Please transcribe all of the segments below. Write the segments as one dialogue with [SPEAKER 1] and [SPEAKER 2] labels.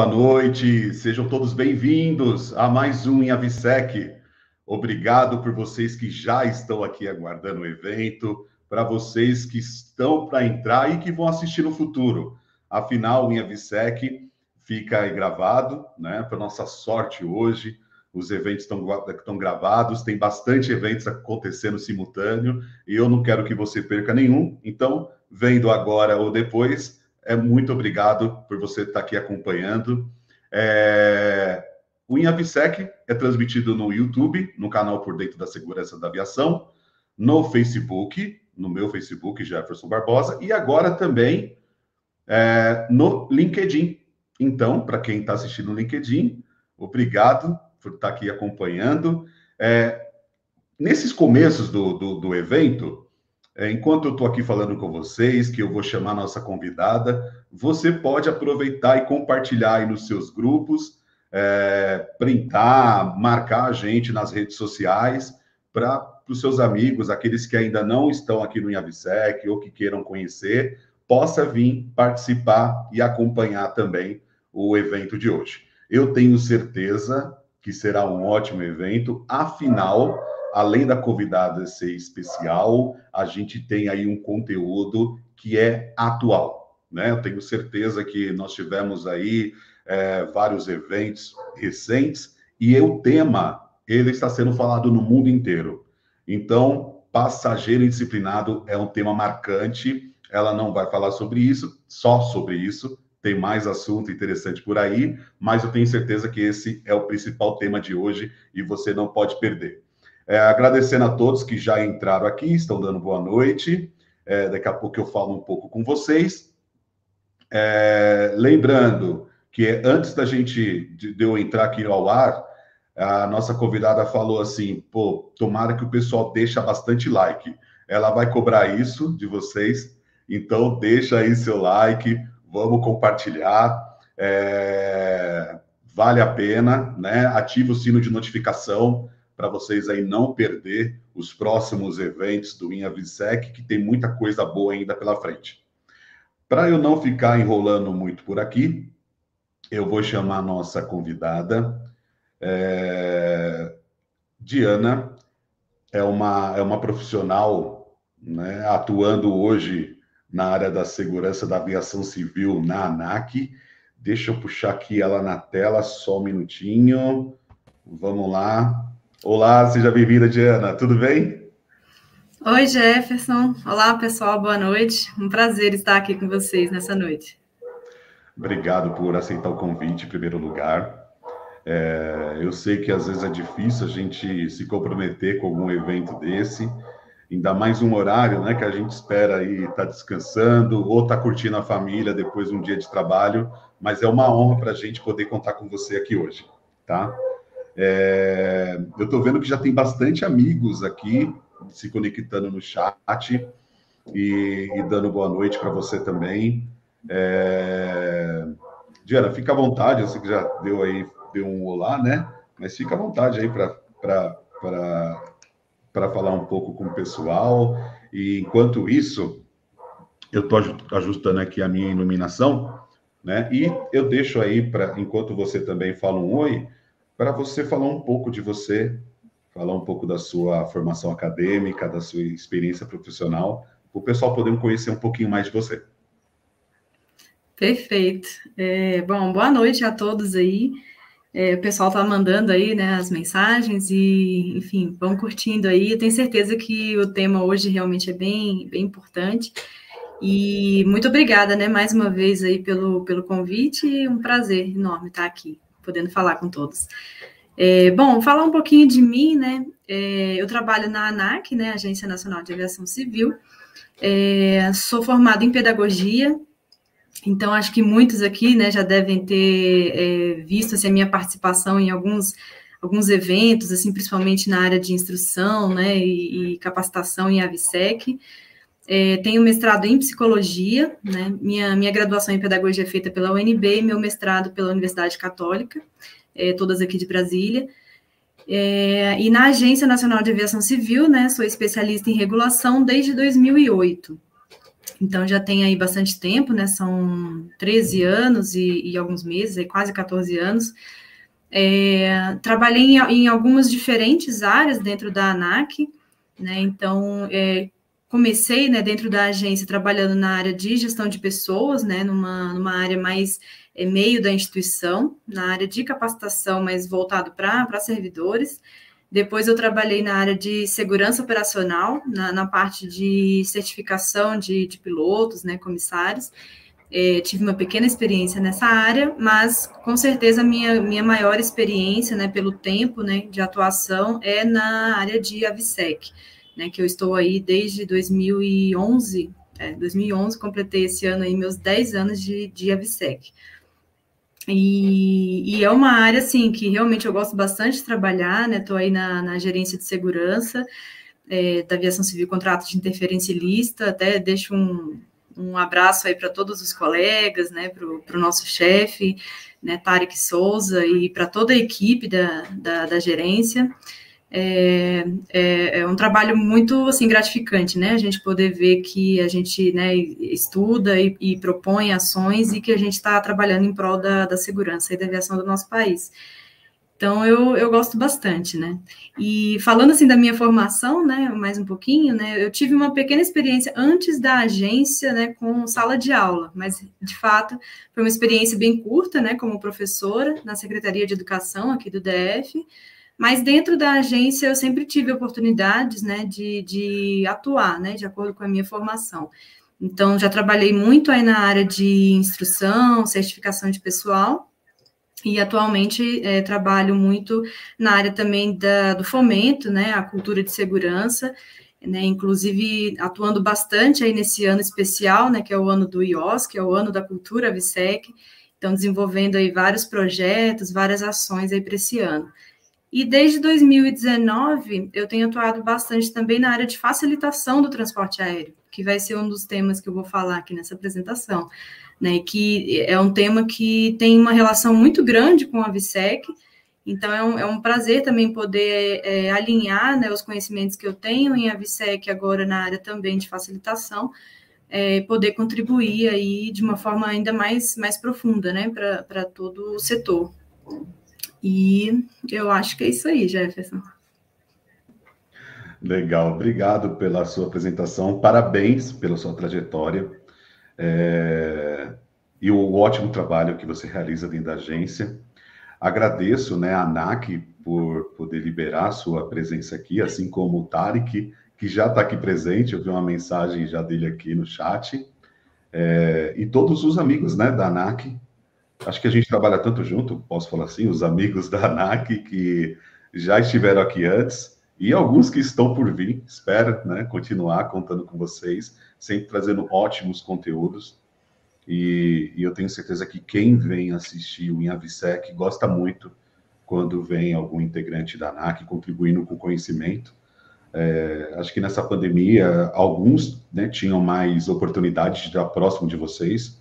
[SPEAKER 1] boa noite, sejam todos bem-vindos a mais um em Avisec. Obrigado por vocês que já estão aqui aguardando o evento, para vocês que estão para entrar e que vão assistir no futuro. Afinal, o Avisec fica gravado, né? Para nossa sorte hoje, os eventos estão gravados, tem bastante eventos acontecendo simultâneo e eu não quero que você perca nenhum. Então, vendo agora ou depois, é muito obrigado por você estar aqui acompanhando. É... O InAVSEC é transmitido no YouTube, no canal Por Dentro da Segurança da Aviação, no Facebook, no meu Facebook, Jefferson Barbosa, e agora também é, no LinkedIn. Então, para quem está assistindo no LinkedIn, obrigado por estar aqui acompanhando. É, nesses começos do, do, do evento, enquanto eu estou aqui falando com vocês, que eu vou chamar nossa convidada, você pode aproveitar e compartilhar aí nos seus grupos, é, printar, marcar a gente nas redes sociais para os seus amigos, aqueles que ainda não estão aqui no Inhavisec ou que queiram conhecer, possa vir participar e acompanhar também o evento de hoje. Eu tenho certeza que será um ótimo evento, afinal, além da convidada ser especial, a gente tem aí um conteúdo que é atual, né? Eu tenho certeza que nós tivemos aí é, vários eventos recentes e o tema ele está sendo falado no mundo inteiro. Então, passageiro indisciplinado é um tema marcante. Ela não vai falar sobre isso, só sobre isso. Tem mais assunto interessante por aí, mas eu tenho certeza que esse é o principal tema de hoje e você não pode perder. É, agradecendo a todos que já entraram aqui, estão dando boa noite. É, daqui a pouco eu falo um pouco com vocês. É, lembrando que antes da gente, de, de eu entrar aqui ao ar, a nossa convidada falou assim: pô, tomara que o pessoal deixa bastante like. Ela vai cobrar isso de vocês, então deixa aí seu like, vamos compartilhar. É, vale a pena, né? Ativa o sino de notificação para vocês aí não perder os próximos eventos do InhaVisec, que tem muita coisa boa ainda pela frente. Para eu não ficar enrolando muito por aqui, eu vou chamar a nossa convidada. É... Diana é uma, é uma profissional né, atuando hoje na área da segurança da aviação civil na ANAC. Deixa eu puxar aqui ela na tela, só um minutinho. Vamos lá. Olá, seja bem-vinda, Diana. Tudo bem?
[SPEAKER 2] Oi, Jefferson. Olá, pessoal. Boa noite. Um prazer estar aqui com vocês nessa noite.
[SPEAKER 1] Obrigado por aceitar o convite, em primeiro lugar. É, eu sei que às vezes é difícil a gente se comprometer com algum evento desse, ainda mais um horário, né, que a gente espera aí estar tá descansando ou estar tá curtindo a família depois de um dia de trabalho, mas é uma honra para a gente poder contar com você aqui hoje, tá? É, eu estou vendo que já tem bastante amigos aqui se conectando no chat e, e dando boa noite para você também. É, Diana, fica à vontade, eu sei que já deu aí, deu um olá, né? Mas fica à vontade aí para falar um pouco com o pessoal. E enquanto isso, eu estou ajustando aqui a minha iluminação, né? E eu deixo aí para, enquanto você também fala um oi, para você falar um pouco de você, falar um pouco da sua formação acadêmica, da sua experiência profissional, o pessoal poder conhecer um pouquinho mais de você.
[SPEAKER 2] Perfeito. É, bom, boa noite a todos aí. É, o pessoal está mandando aí né, as mensagens e, enfim, vão curtindo aí. Eu tenho certeza que o tema hoje realmente é bem, bem importante. E muito obrigada, né, mais uma vez aí pelo, pelo convite. Um prazer enorme estar aqui podendo falar com todos. É, bom, falar um pouquinho de mim, né? É, eu trabalho na ANAC, né, Agência Nacional de Aviação Civil. É, sou formada em pedagogia, então acho que muitos aqui, né, já devem ter é, visto assim, a minha participação em alguns alguns eventos, assim, principalmente na área de instrução, né, e, e capacitação em AVSEC. É, tenho mestrado em psicologia, né? Minha, minha graduação em pedagogia é feita pela UNB e meu mestrado pela Universidade Católica, é, todas aqui de Brasília. É, e na Agência Nacional de Aviação Civil, né? Sou especialista em regulação desde 2008. Então já tem aí bastante tempo, né? São 13 anos e, e alguns meses, aí quase 14 anos. É, trabalhei em, em, algumas diferentes áreas dentro da ANAC, né? Então é, comecei né, dentro da agência trabalhando na área de gestão de pessoas, né? Numa, numa área mais é, meio da instituição, na área de capacitação, mais voltado para servidores. Depois eu trabalhei na área de segurança operacional, na, na parte de certificação de, de pilotos, né, comissários. É, tive uma pequena experiência nessa área, mas com certeza a minha, minha maior experiência, né, pelo tempo né, de atuação, é na área de AVSEC, né, que eu estou aí desde 2011, é, 2011, completei esse ano aí meus 10 anos de, de AVSEC. E, e, é uma área, assim, que realmente eu gosto bastante de trabalhar, né? Estou aí na, na, gerência de segurança é, da aviação civil, contrato de interferência ilícita, até deixo um, um abraço aí para todos os colegas, né? Para o nosso chefe, né? Tarek Souza, e para toda a equipe da, da, da gerência é, é, é, um trabalho muito assim gratificante, né? A gente poder ver que a gente né, estuda e, e propõe ações e que a gente está trabalhando em prol da, da, segurança e da aviação do nosso país. Então eu, eu gosto bastante, né? E falando assim da minha formação, né, mais um pouquinho, né? Eu tive uma pequena experiência antes da agência, né, com sala de aula, mas de fato foi uma experiência bem curta, né, como professora na Secretaria de Educação aqui do DF. Mas dentro da agência eu sempre tive oportunidades né, de, de atuar, né, de acordo com a minha formação. Então, já trabalhei muito aí na área de instrução, certificação de pessoal, e atualmente é, trabalho muito na área também da, do fomento, né, a cultura de segurança, né, inclusive atuando bastante aí nesse ano especial, né, que é o ano do IOS, que é o ano da cultura VSEC, então desenvolvendo aí vários projetos, várias ações aí para esse ano. E desde 2019, eu tenho atuado bastante também na área de facilitação do transporte aéreo, que vai ser um dos temas que eu vou falar aqui nessa apresentação, né? Que é um tema que tem uma relação muito grande com a VSEC, então é um, é um prazer também poder é, alinhar né, os conhecimentos que eu tenho em AVSEC agora na área também de facilitação, é, poder contribuir aí de uma forma ainda mais, mais profunda né, para todo o setor. E eu acho que é isso aí, Jefferson.
[SPEAKER 1] Legal, obrigado pela sua apresentação, parabéns pela sua trajetória. É... e o ótimo trabalho que você realiza dentro da agência. Agradeço né, a ANAC por poder liberar a sua presença aqui, assim como o Tarek, que já está aqui presente, eu vi uma mensagem já dele aqui no chat, é... e todos os amigos né, da ANAC acho que a gente trabalha tanto junto, posso falar assim, os amigos da ANAC que já estiveram aqui antes e alguns que estão por vir. Espero né, continuar contando com vocês, sempre trazendo ótimos conteúdos. E, e eu tenho certeza que quem vem assistir o Inhavisec gosta muito quando vem algum integrante da ANAC contribuindo com conhecimento. É, acho que nessa pandemia, alguns né, tinham mais oportunidade de estar próximo de vocês,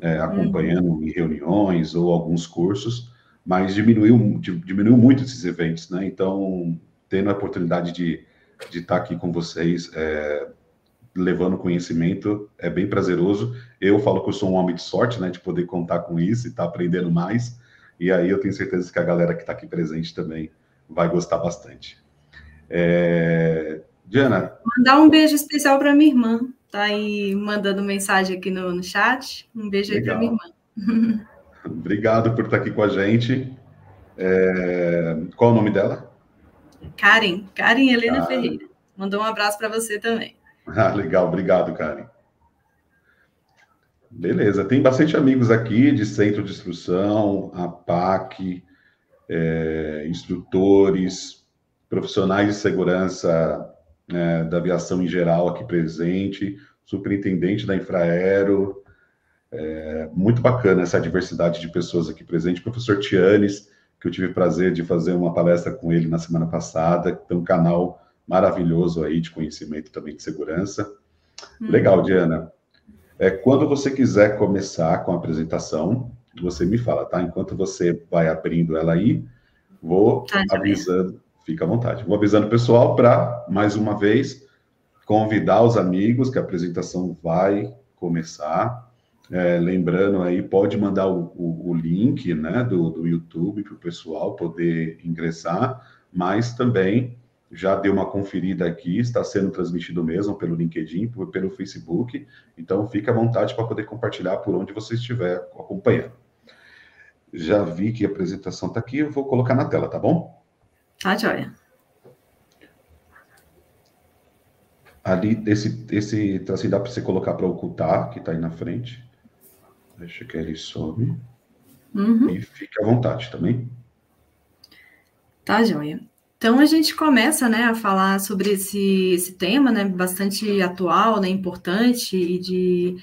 [SPEAKER 1] é, acompanhando uhum. em reuniões ou alguns cursos, mas diminuiu, diminuiu muito esses eventos, né? Então, tendo a oportunidade de, de estar aqui com vocês, é, levando conhecimento, é bem prazeroso. Eu falo que eu sou um homem de sorte, né? De poder contar com isso e estar tá aprendendo mais. E aí eu tenho certeza que a galera que está aqui presente também vai gostar bastante. É... Diana.
[SPEAKER 2] Mandar um beijo especial para minha irmã tá aí mandando mensagem aqui no, no chat. Um beijo Legal. aí para minha irmã.
[SPEAKER 1] Obrigado por estar aqui com a gente. É... Qual o nome dela?
[SPEAKER 2] Karen, Karen Helena ah. Ferreira. Mandou um abraço para você também.
[SPEAKER 1] Ah, legal, obrigado, Karen. Beleza, tem bastante amigos aqui de centro de instrução, a PAC, é, instrutores, profissionais de segurança é, da aviação em geral aqui presente, superintendente da Infraero. É, muito bacana essa diversidade de pessoas aqui presente. Professor Tianes, que eu tive o prazer de fazer uma palestra com ele na semana passada, tem um canal maravilhoso aí de conhecimento também de segurança. Hum. Legal, Diana. É, quando você quiser começar com a apresentação, você me fala, tá? Enquanto você vai abrindo ela aí, vou tá, avisando. Fica à vontade. Vou avisando o pessoal para, mais uma vez, convidar os amigos que a apresentação vai começar. É, lembrando aí, pode mandar o, o, o link né, do, do YouTube para o pessoal poder ingressar, mas também já deu uma conferida aqui, está sendo transmitido mesmo pelo LinkedIn, pelo Facebook, então fique à vontade para poder compartilhar por onde você estiver acompanhando. Já vi que a apresentação está aqui, eu vou colocar na tela, tá bom?
[SPEAKER 2] Tá, joia.
[SPEAKER 1] Ali, esse, esse assim, dá para você colocar para ocultar, que está aí na frente. Deixa que ele some. Uhum. E fique à vontade também.
[SPEAKER 2] Tá, joia. Então a gente começa, né, a falar sobre esse, esse tema, né, bastante atual, né, importante e de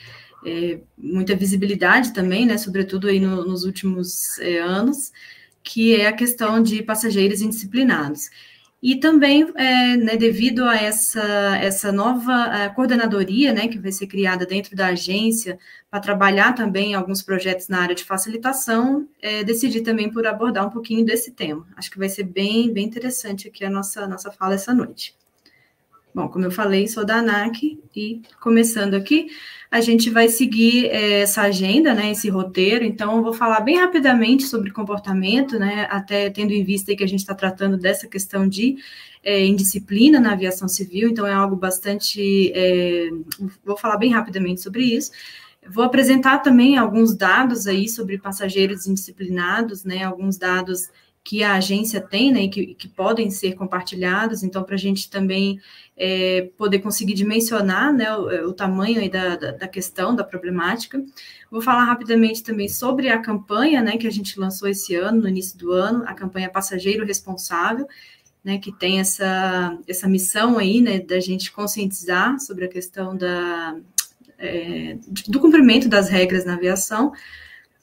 [SPEAKER 2] é, muita visibilidade também, né, sobretudo aí no, nos últimos é, anos, que é a questão de passageiros indisciplinados. E também, é, né, devido a essa, essa nova coordenadoria, né, que vai ser criada dentro da agência para trabalhar também alguns projetos na área de facilitação, é, decidi também por abordar um pouquinho desse tema. Acho que vai ser bem, bem interessante aqui a nossa, nossa fala essa noite. Bom, como eu falei, sou da ANAC e começando aqui, a gente vai seguir é, essa agenda, né, esse roteiro. Então, eu vou falar bem rapidamente sobre comportamento, né, até tendo em vista que a gente está tratando dessa questão de é, indisciplina na aviação civil. Então, é algo bastante. É, vou falar bem rapidamente sobre isso. Vou apresentar também alguns dados aí sobre passageiros indisciplinados, né, alguns dados que a agência tem, né, e que, que podem ser compartilhados, então, para a gente também é, poder conseguir dimensionar, né, o, o tamanho da, da, da, questão, da problemática. Vou falar rapidamente também sobre a campanha, né, que a gente lançou esse ano, no início do ano, a campanha Passageiro Responsável, né, que tem essa, essa missão aí, né, da gente conscientizar sobre a questão da, é, do cumprimento das regras na aviação,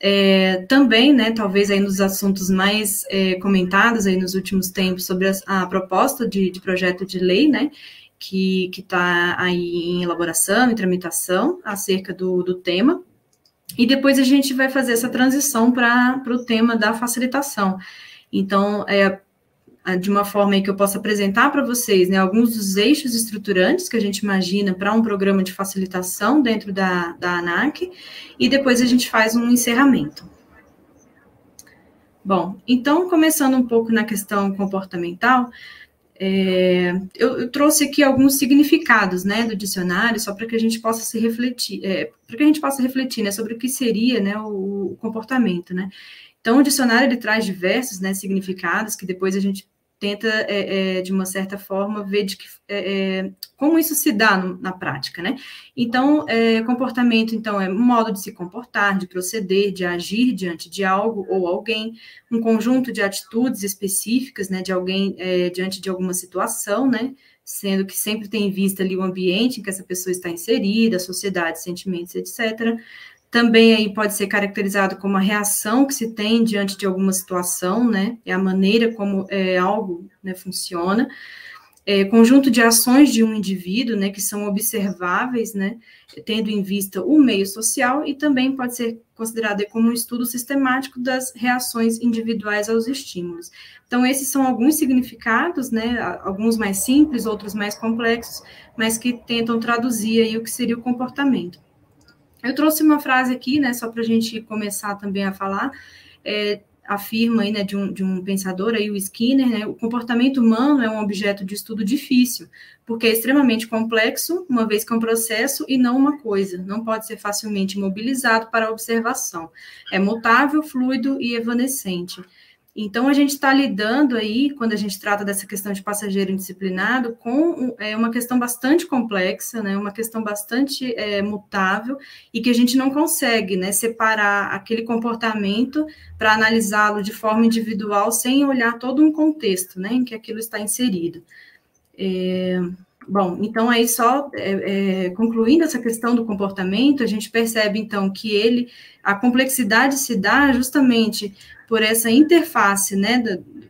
[SPEAKER 2] é, também, né, talvez aí nos assuntos mais é, comentados aí nos últimos tempos sobre a, a proposta de, de, projeto de lei, né, que está aí em elaboração, em tramitação, acerca do, do tema, e depois a gente vai fazer essa transição para o tema da facilitação. Então, é, de uma forma que eu possa apresentar para vocês né, alguns dos eixos estruturantes que a gente imagina para um programa de facilitação dentro da, da ANAC, e depois a gente faz um encerramento. Bom, então, começando um pouco na questão comportamental, é, eu, eu, trouxe aqui alguns significados né, do dicionário, só para que a gente possa se refletir, é, para que a gente possa refletir né, sobre o que seria né, o, o comportamento. Né? Então, o dicionário ele traz diversos né, significados que depois a gente tenta, é, é, de uma certa forma, ver de que, é, é como isso se dá no, na prática, né? Então, é, comportamento, então, é um modo de se comportar, de proceder, de agir diante de algo ou alguém, um conjunto de atitudes específicas, né, de alguém é, diante de alguma situação, né? Sendo que sempre tem em vista ali o ambiente em que essa pessoa está inserida, a sociedade, sentimentos, etc também aí pode ser caracterizado como a reação que se tem diante de alguma situação, né? É a maneira como é, algo né, funciona. É, conjunto de ações de um indivíduo, né, que são observáveis, né, tendo em vista o meio social, e também pode ser considerado como um estudo sistemático das reações individuais aos estímulos. Então, esses são alguns significados, né, alguns mais simples, outros mais complexos, mas que tentam traduzir aí o que seria o comportamento. Eu trouxe uma frase aqui, né, só para a gente começar também a falar, é, afirma aí, né, de um, de um pensador aí, o Skinner, né, o comportamento humano é um objeto de estudo difícil, porque é extremamente complexo, uma vez que é um processo e não uma coisa, não pode ser facilmente mobilizado para observação, é mutável, fluido e evanescente. Então, a gente está lidando aí, quando a gente trata dessa questão de passageiro indisciplinado, com é, uma questão bastante complexa, né, uma questão bastante é, mutável, e que a gente não consegue né, separar aquele comportamento para analisá-lo de forma individual, sem olhar todo um contexto né, em que aquilo está inserido. É, bom, então aí só é, é, concluindo essa questão do comportamento, a gente percebe então que ele, a complexidade se dá justamente por essa interface né,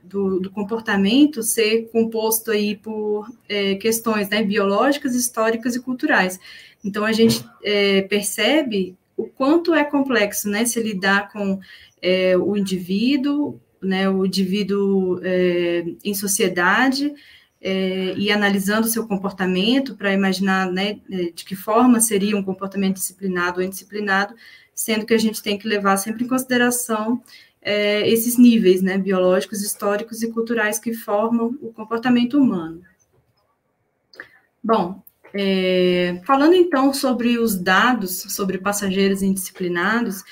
[SPEAKER 2] do, do comportamento ser composto aí por é, questões né, biológicas, históricas e culturais. Então, a gente é, percebe o quanto é complexo né, se lidar com é, o indivíduo, né, o indivíduo é, em sociedade, é, e analisando seu comportamento para imaginar né, é, de que forma seria um comportamento disciplinado ou indisciplinado, sendo que a gente tem que levar sempre em consideração é, esses níveis né, biológicos, históricos e culturais que formam o comportamento humano. Bom, é, falando então sobre os dados sobre passageiros indisciplinados,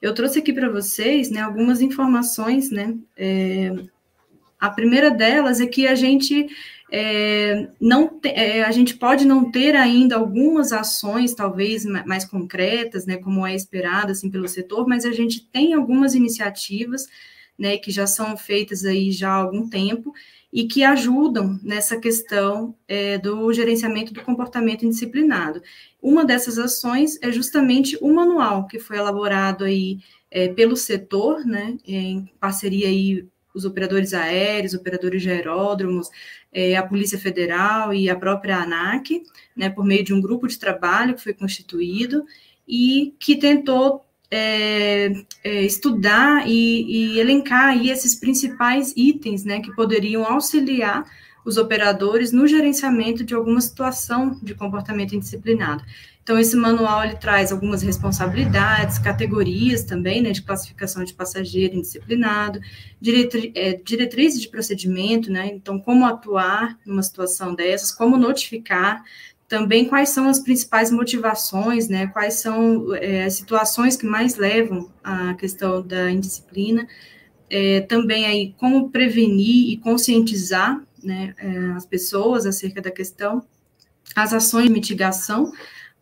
[SPEAKER 2] eu trouxe aqui para vocês né, algumas informações. Né, é, a primeira delas é que a gente é, não te, é, a gente pode não ter ainda algumas ações, talvez mais concretas, né, como é esperado assim pelo setor, mas a gente tem algumas iniciativas, né, que já são feitas aí já há algum tempo e que ajudam nessa questão é, do gerenciamento do comportamento indisciplinado. Uma dessas ações é justamente o manual que foi elaborado aí é, pelo setor, né, em parceria aí os operadores aéreos, operadores de aeródromos, é, a Polícia Federal e a própria ANAC, né, por meio de um grupo de trabalho que foi constituído e que tentou é, é, estudar e, e, elencar aí esses principais itens né, que poderiam auxiliar os operadores no gerenciamento de alguma situação de comportamento indisciplinado. Então, esse manual ele traz algumas responsabilidades, categorias também, né, de classificação de passageiro indisciplinado, diretri é, diretrizes de procedimento, né, então, como atuar numa situação dessas, como notificar, também quais são as principais motivações, né, quais são é, as situações que mais levam à questão da indisciplina, é, também aí como prevenir e conscientizar, né, é, as pessoas acerca da questão, as ações de mitigação,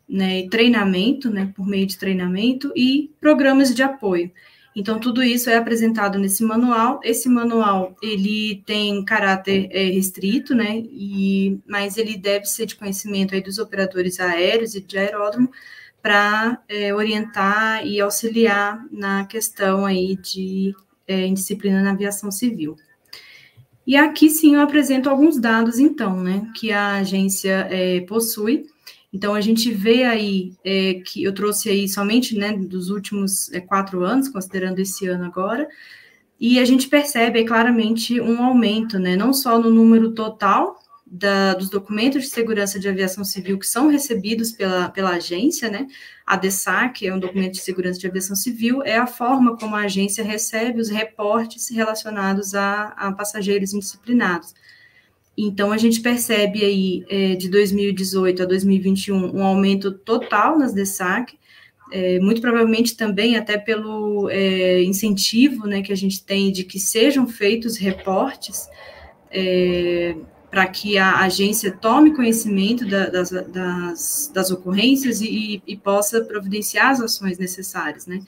[SPEAKER 2] né, e treinamento, né, por meio de treinamento e programas de apoio. Então, tudo isso é apresentado nesse manual. Esse manual, ele tem caráter é, restrito, né, e, mas ele deve ser de conhecimento aí dos operadores aéreos e de aeródromo para é, orientar e auxiliar na questão aí de é, indisciplina na aviação civil. E aqui sim eu apresento alguns dados, então, né, que a agência é, possui então, a gente vê aí é, que eu trouxe aí somente né, dos últimos é, quatro anos, considerando esse ano agora, e a gente percebe aí, claramente um aumento, né, não só no número total da, dos documentos de segurança de aviação civil que são recebidos pela, pela agência, né, a DESAC é um documento de segurança de aviação civil, é a forma como a agência recebe os reportes relacionados a, a passageiros indisciplinados. Então, a gente percebe aí, é, de 2018 a 2021, um aumento total nas DSAC, é, muito provavelmente também até pelo é, incentivo né, que a gente tem de que sejam feitos reportes é, para que a agência tome conhecimento da, das, das, das, ocorrências e, e, possa providenciar as ações necessárias, né?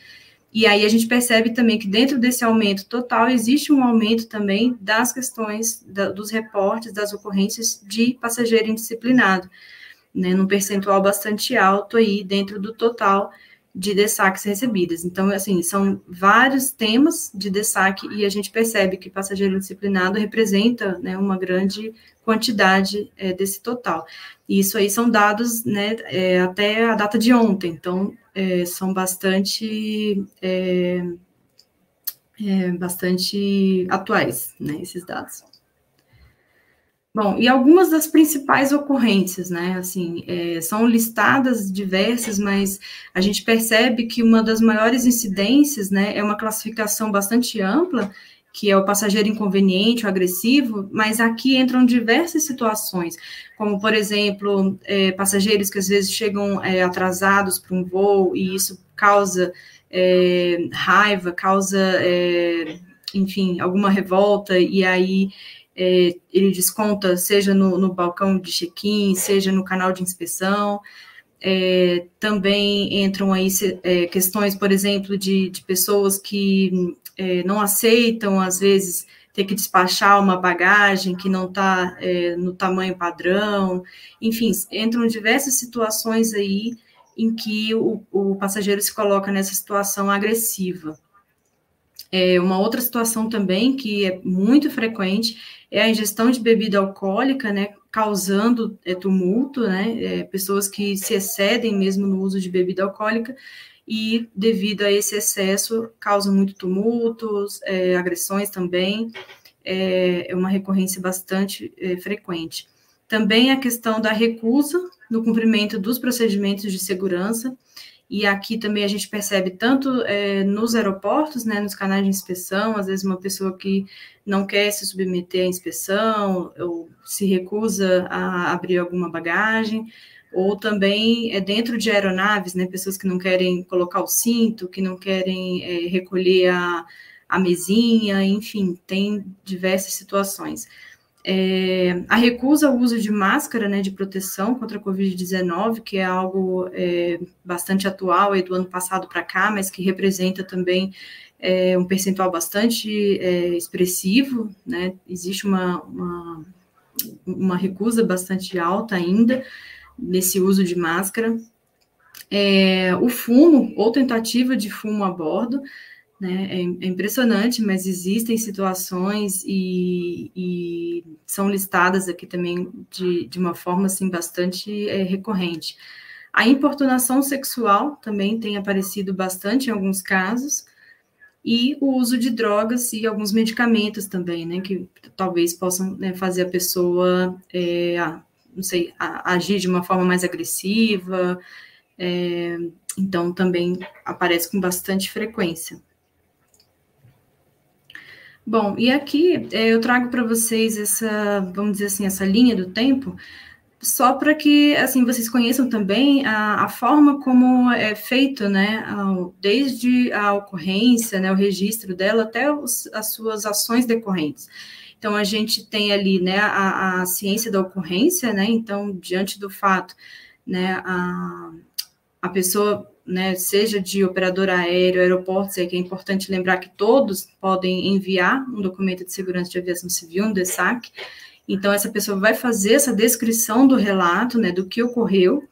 [SPEAKER 2] E aí a gente percebe também que dentro desse aumento total existe um aumento também das questões da, dos reportes das ocorrências de passageiro indisciplinado, né, num percentual bastante alto aí dentro do total de destaques recebidas. Então, assim, são vários temas de destaque e a gente percebe que passageiro disciplinado representa né, uma grande quantidade é, desse total. E isso aí são dados né, é, até a data de ontem, então é, são bastante bastante atuais, né, esses dados. Bom, e algumas das principais ocorrências, né, assim, é, são listadas diversas, mas a gente percebe que uma das maiores incidências, né, é uma classificação bastante ampla, que é o passageiro inconveniente, o agressivo, mas aqui entram diversas situações, como, por exemplo, é, passageiros que às vezes chegam é, atrasados para um voo e isso causa é, raiva, causa, é, enfim, alguma revolta, e aí é, ele desconta, seja no, no balcão de check-in, seja no canal de inspeção. É, também entram aí é, questões, por exemplo, de, de pessoas que é, não aceitam, às vezes, ter que despachar uma bagagem que não está é, no tamanho padrão. Enfim, entram diversas situações aí em que o, o passageiro se coloca nessa situação agressiva. É, uma outra situação também que é muito frequente é a ingestão de bebida alcoólica, né, causando é, tumulto, né, é, pessoas que se excedem mesmo no uso de bebida alcoólica e, devido a esse excesso, causam muito tumultos, é, agressões também. é, é uma recorrência bastante é, frequente. Também a questão da recusa no cumprimento dos procedimentos de segurança, e aqui também a gente percebe tanto é, nos aeroportos, né, nos canais de inspeção, às vezes uma pessoa que não quer se submeter à inspeção ou se recusa a abrir alguma bagagem, ou também é dentro de aeronaves, né, pessoas que não querem colocar o cinto, que não querem é, recolher a, a mesinha, enfim, tem diversas situações. É, a recusa ao uso de máscara né, de proteção contra a Covid-19, que é algo é, bastante atual do ano passado para cá, mas que representa também é, um percentual bastante é, expressivo, né? Existe uma, uma, uma, recusa bastante alta ainda nesse uso de máscara. É, o fumo, ou tentativa de fumo a bordo, né? É, é, impressionante, mas existem situações e, e, são listadas aqui também de, de uma forma assim bastante é, recorrente. A importunação sexual também tem aparecido bastante em alguns casos, e o uso de drogas e alguns medicamentos também, né, que talvez possam né, fazer a pessoa, é, não sei, a, agir de uma forma mais agressiva, é, então também aparece com bastante frequência. Bom, e aqui é, eu trago para vocês essa, vamos dizer assim, essa linha do tempo, só para que assim vocês conheçam também a, a, forma como é feito, né, desde a ocorrência, né, o registro dela até os, as suas ações decorrentes. Então a gente tem ali, né, a, a ciência da ocorrência, né, então diante do fato, né, a, a pessoa né, seja de operador aéreo, aeroportos, é que é importante lembrar que todos podem enviar um documento de segurança de aviação civil, um DESAC. Então, essa pessoa vai fazer essa descrição do relato, né, do que ocorreu,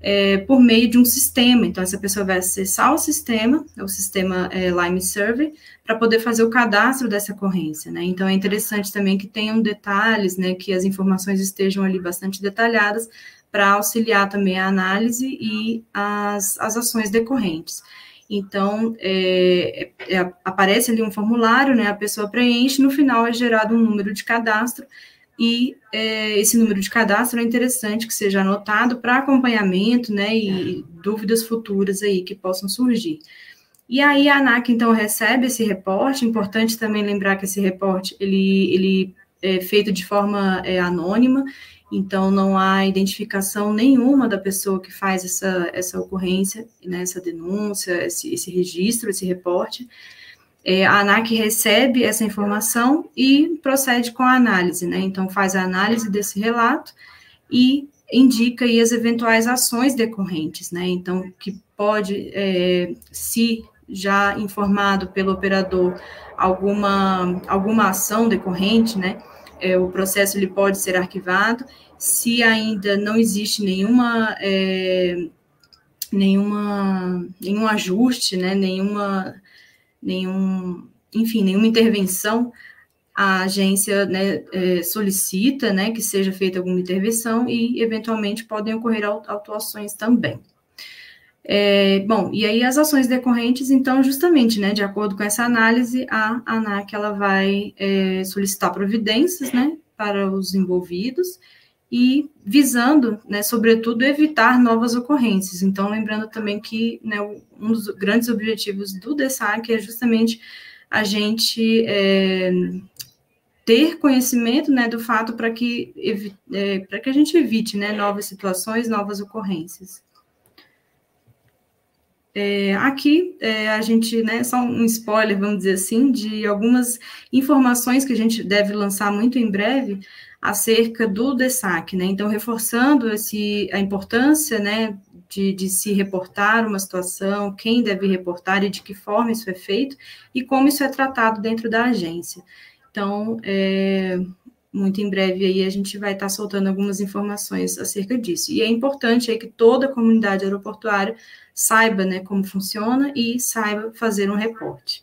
[SPEAKER 2] é, por meio de um sistema. Então, essa pessoa vai acessar o sistema, o sistema é, Lime Survey, para poder fazer o cadastro dessa ocorrência, né? Então, é interessante também que tenham detalhes, né, que as informações estejam ali bastante detalhadas, para auxiliar também a análise e as, as ações decorrentes. Então, é, é, aparece ali um formulário, né, a pessoa preenche, no final é gerado um número de cadastro, e é, esse número de cadastro é interessante que seja anotado para acompanhamento, né, e dúvidas futuras aí que possam surgir. E aí a ANAC, então, recebe esse reporte, importante também lembrar que esse reporte, ele, ele é feito de forma é, anônima, então não há identificação nenhuma da pessoa que faz essa, essa ocorrência, né, essa denúncia, esse, esse registro, esse reporte. É, a ANAC recebe essa informação e procede com a análise, né? Então faz a análise desse relato e indica aí as eventuais ações decorrentes, né? Então, que pode, é, se já informado pelo operador alguma, alguma ação decorrente, né? É, o processo ele pode ser arquivado. Se ainda não existe nenhuma, é, nenhuma, nenhum ajuste, né, nenhuma, nenhum, enfim, nenhuma intervenção, a agência né, é, solicita né, que seja feita alguma intervenção e, eventualmente, podem ocorrer autuações também. É, bom, e aí as ações decorrentes, então, justamente, né, de acordo com essa análise, a ANAC ela vai é, solicitar providências, né, para os envolvidos e visando, né, sobretudo, evitar novas ocorrências. Então, lembrando também que né, um dos grandes objetivos do DESAC é justamente a gente é, ter conhecimento, né, do fato para que, é, que a gente evite, né, novas situações, novas ocorrências. É, aqui é, a gente, né, só um spoiler, vamos dizer assim, de algumas informações que a gente deve lançar muito em breve acerca do DESAC, né? Então, reforçando esse, a importância, né, de, de, se reportar uma situação, quem deve reportar e de que forma isso é feito e como isso é tratado dentro da agência. Então, é, muito em breve aí a gente vai estar soltando algumas informações acerca disso. E é importante aí que toda a comunidade aeroportuária saiba né, como funciona e saiba fazer um reporte.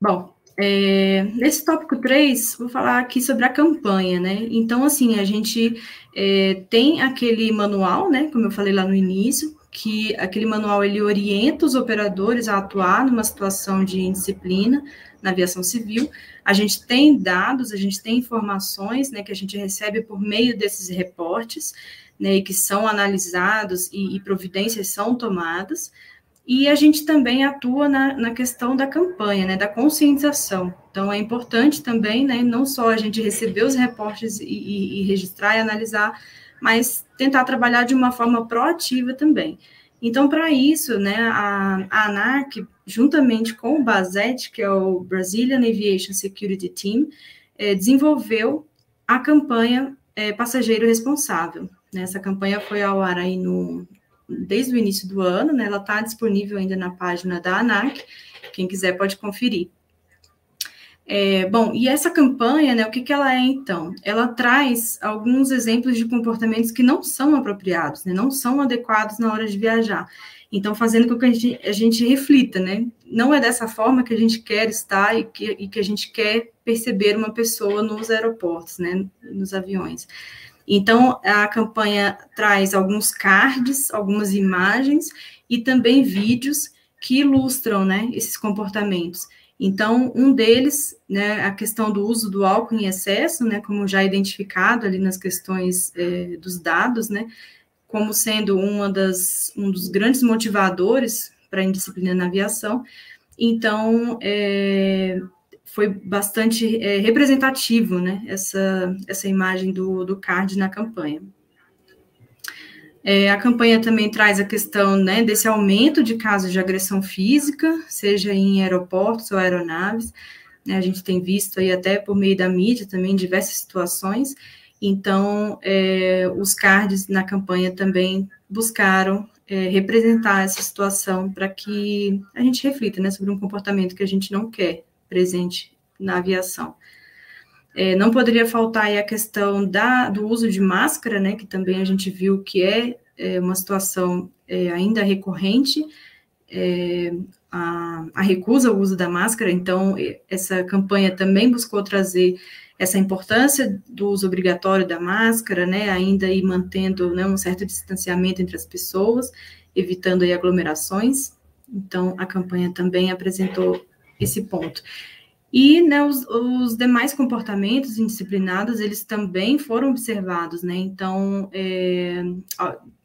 [SPEAKER 2] Bom, é, nesse tópico 3, vou falar aqui sobre a campanha, né? Então, assim, a gente é, tem aquele manual, né, como eu falei lá no início, que aquele manual ele orienta os operadores a atuar numa situação de indisciplina na aviação civil. A gente tem dados, a gente tem informações, né, que a gente recebe por meio desses reportes, né, que são analisados e, e providências são tomadas. E a gente também atua na, na questão da campanha, né, da conscientização. Então, é importante também, né, não só a gente receber os reportes e, e, e registrar e analisar, mas tentar trabalhar de uma forma proativa também. Então, para isso, né, a, a juntamente com o BASET, que é o Brazilian Aviation Security Team, é, desenvolveu a campanha é, Passageiro Responsável. Né? Essa campanha foi ao ar aí no, desde o início do ano, né? Ela está disponível ainda na página da ANAC, quem quiser pode conferir. É, bom, e essa campanha, né, o que, que ela é então? Ela traz alguns exemplos de comportamentos que não são apropriados, né, não são adequados na hora de viajar. Então, fazendo com que a gente, a gente reflita, né? Não é dessa forma que a gente quer estar e que, e que a gente quer perceber uma pessoa nos aeroportos, né, nos aviões. Então, a campanha traz alguns cards, algumas imagens e também vídeos que ilustram né, esses comportamentos. Então, um deles, né, a questão do uso do álcool em excesso, né, como já identificado ali nas questões é, dos dados, né, como sendo uma das, um dos grandes motivadores para a indisciplina na aviação. Então, é, foi bastante é, representativo, né, essa, essa imagem do, do card na campanha. É, a campanha também traz a questão né, desse aumento de casos de agressão física, seja em aeroportos ou aeronaves. Né, a gente tem visto aí até por meio da mídia também diversas situações. Então, é, os cards na campanha também buscaram é, representar essa situação para que a gente reflita né, sobre um comportamento que a gente não quer presente na aviação. É, não poderia faltar aí a questão da, do uso de máscara, né, que também a gente viu que é, é uma situação é, ainda recorrente, é, a, a, recusa ao uso da máscara, então essa campanha também buscou trazer essa importância do uso obrigatório da máscara, né, ainda aí mantendo né, um certo distanciamento entre as pessoas, evitando aí aglomerações, então a campanha também apresentou esse ponto. E né, os, os, demais comportamentos indisciplinados, eles também foram observados, né? Então, é,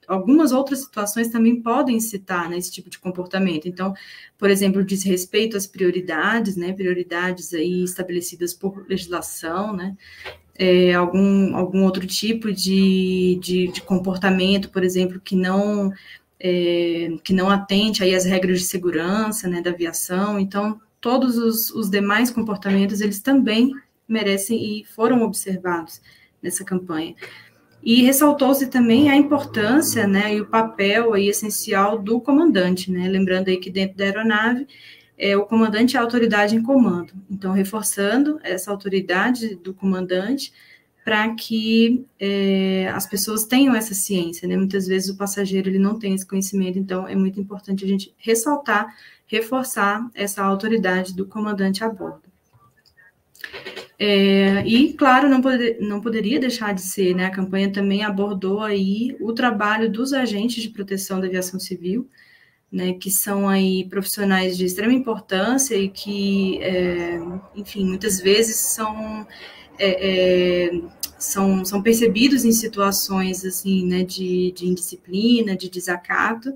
[SPEAKER 2] algumas outras situações também podem citar né, esse tipo de comportamento. Então, por exemplo, diz respeito às prioridades, né? Prioridades aí estabelecidas por legislação, né? É, algum, algum outro tipo de, de, de comportamento, por exemplo, que não é, que não atente aí às regras de segurança né, da aviação. Então, todos os, os demais comportamentos, eles também merecem e foram observados nessa campanha. E ressaltou-se também a importância, né, e o papel aí essencial do comandante, né, lembrando aí que dentro da aeronave, é, o comandante é a autoridade em comando. Então, reforçando essa autoridade do comandante para que é, as pessoas tenham essa ciência, né? Muitas vezes o passageiro ele não tem esse conhecimento, então é muito importante a gente ressaltar reforçar essa autoridade do comandante a bordo. É, e, claro, não, não poderia deixar de ser, né? A campanha também abordou aí o trabalho dos agentes de proteção da aviação civil, né? Que são aí profissionais de extrema importância e que, é, enfim, muitas vezes são, é, é são, são percebidos em situações, assim, né? De, de indisciplina, de desacato,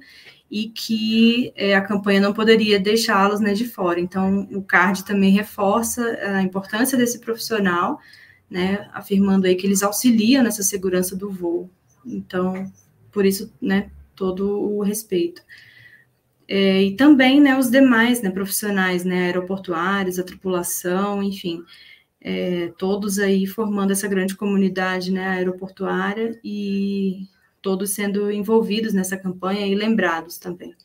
[SPEAKER 2] e que é, a campanha não poderia deixá-los né, de fora. Então, o CARD também reforça a importância desse profissional, né, afirmando aí que eles auxiliam nessa segurança do voo. Então, por isso, né, todo o respeito. É, e também, né, os demais, né, profissionais, né, aeroportuários, a tripulação, enfim, é, todos aí formando essa grande comunidade, né, aeroportuária e todos sendo envolvidos nessa campanha e lembrados também.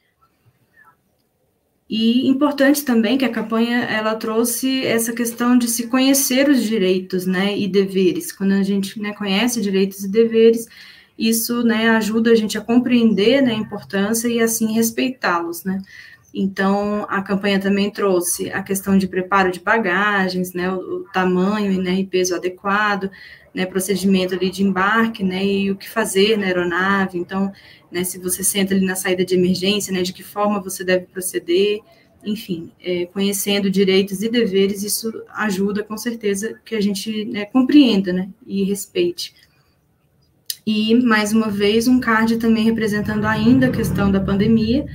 [SPEAKER 2] E importante também que a campanha ela trouxe essa questão de se conhecer os direitos, né, e deveres. Quando a gente né, conhece direitos e deveres, isso né, ajuda a gente a compreender né, a importância e assim respeitá-los, né. Então, a campanha também trouxe a questão de preparo de bagagens, né, o, o tamanho né, e peso adequado, né, procedimento ali de embarque, né, e o que fazer na aeronave. Então, né, se você senta ali na saída de emergência, né, de que forma você deve proceder, enfim, é, conhecendo direitos e deveres, isso ajuda com certeza que a gente né, compreenda, né, e respeite. E, mais uma vez, um card também representando ainda a questão da pandemia,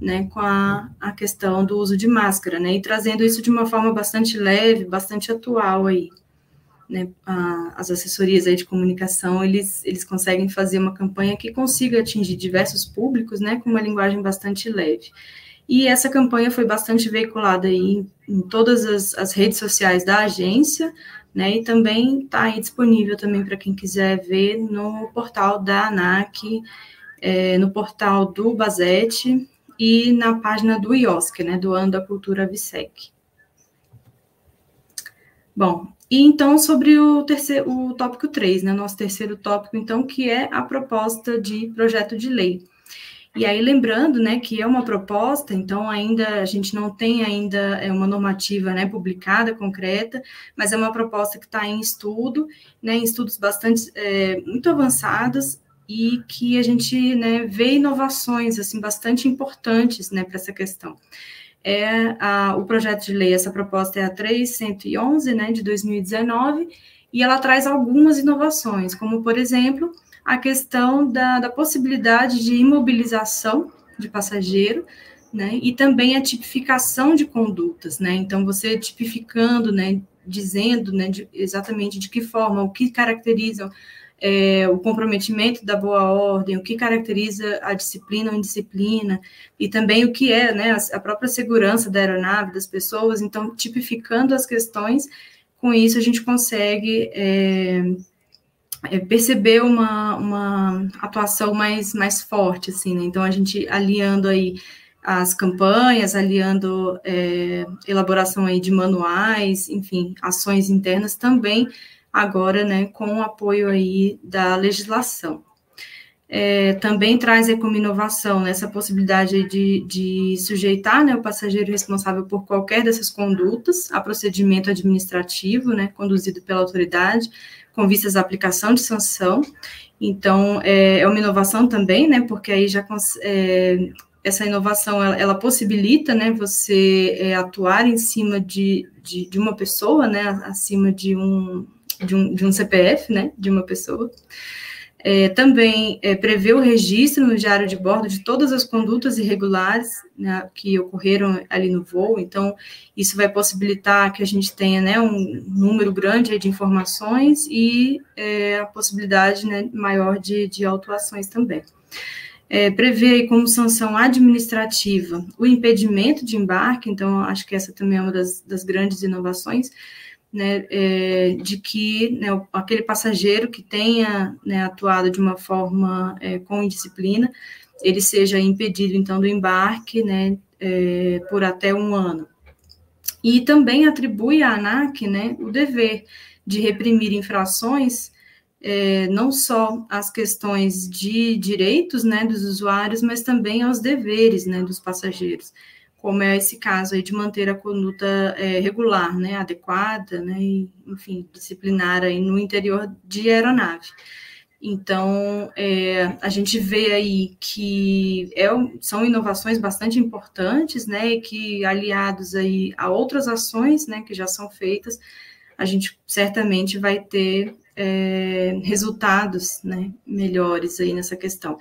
[SPEAKER 2] né, com a, a questão do uso de máscara, né, e trazendo isso de uma forma bastante leve, bastante atual aí. Né, a, as assessorias aí de comunicação, eles, eles conseguem fazer uma campanha que consiga atingir diversos públicos, né, com uma linguagem bastante leve. E essa campanha foi bastante veiculada aí em, em todas as, as redes sociais da agência, né? E também está disponível também para quem quiser ver no portal da ANAC, é, no portal do Bazete e na página do IOSC, né? Do Ano da Cultura Visec. Bom, e então sobre o terceiro, o tópico 3, né? Nosso terceiro tópico, então, que é a proposta de projeto de lei. E aí, lembrando, né, que é uma proposta, então ainda a gente não tem ainda é uma normativa, né, publicada, concreta, mas é uma proposta que está em estudo, né, em estudos bastante, é, muito avançados, e que a gente, né, vê inovações, assim, bastante importantes, né, para essa questão. É a, o projeto de lei, essa proposta é a 3111, né, de 2019, e ela traz algumas inovações, como, por exemplo, a questão da, da possibilidade de imobilização de passageiro, né, e também a tipificação de condutas, né, então você tipificando, né, dizendo, né, de, exatamente de que forma, o que caracteriza é, o comprometimento da boa ordem, o que caracteriza a disciplina ou indisciplina, e também o que é, né, a, própria segurança da aeronave, das pessoas, então, tipificando as questões, com isso a gente consegue é, é, perceber uma, uma atuação mais, mais forte, assim, né? Então, a gente aliando aí as campanhas, aliando é, elaboração aí de manuais, enfim, ações internas também, agora, né, com o apoio aí da legislação. É, também traz como inovação né, essa possibilidade de, de sujeitar né, o passageiro responsável por qualquer dessas condutas a procedimento administrativo, né, conduzido pela autoridade, com vistas à aplicação de sanção. Então, é, é uma inovação também, né, porque aí já é, essa inovação, ela, ela, possibilita, né, você é, atuar em cima de, de, de, uma pessoa, né, acima de um, de um, de um CPF, né, de uma pessoa. É, também é, prevê o registro no diário de bordo de todas as condutas irregulares né, que ocorreram ali no voo, então isso vai possibilitar que a gente tenha né, um número grande de informações e é, a possibilidade né, maior de, de autuações também. É, prevê como sanção administrativa o impedimento de embarque, então acho que essa também é uma das, das grandes inovações, né, é, de que né, aquele passageiro que tenha né, atuado de uma forma é, com indisciplina, ele seja impedido, então, do embarque né, é, por até um ano. E também atribui à ANAC né, o dever de reprimir infrações, é, não só as questões de direitos né, dos usuários, mas também aos deveres dos passageiros como é esse caso aí de manter a conduta é, regular, né, adequada, né, e, enfim, disciplinar aí no interior de aeronave. Então, é, a gente vê aí que é, são inovações bastante importantes, né, e que aliados aí a outras ações, né, que já são feitas, a gente certamente vai ter é, resultados, né, melhores aí nessa questão.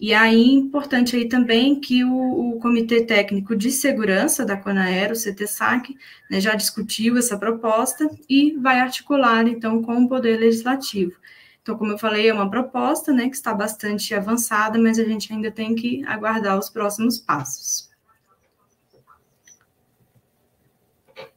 [SPEAKER 2] E aí, importante aí também que o, o Comitê Técnico de Segurança da Conaero, o CTSAC, né, já discutiu essa proposta e vai articular, então, com o Poder Legislativo. Então, como eu falei, é uma proposta, né, que está bastante avançada, mas a gente ainda tem que aguardar os próximos passos.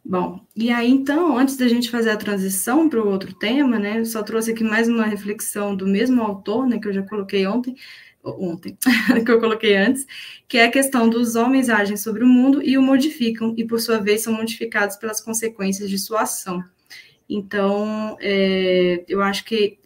[SPEAKER 2] Bom, e aí, então, antes da gente fazer a transição para o outro tema, né, eu só trouxe aqui mais uma reflexão do mesmo autor, né, que eu já coloquei ontem, ontem, que eu coloquei antes, que é a questão dos homens agem sobre o mundo e o modificam, e por sua vez são modificados pelas consequências de sua ação. Então, é, eu acho que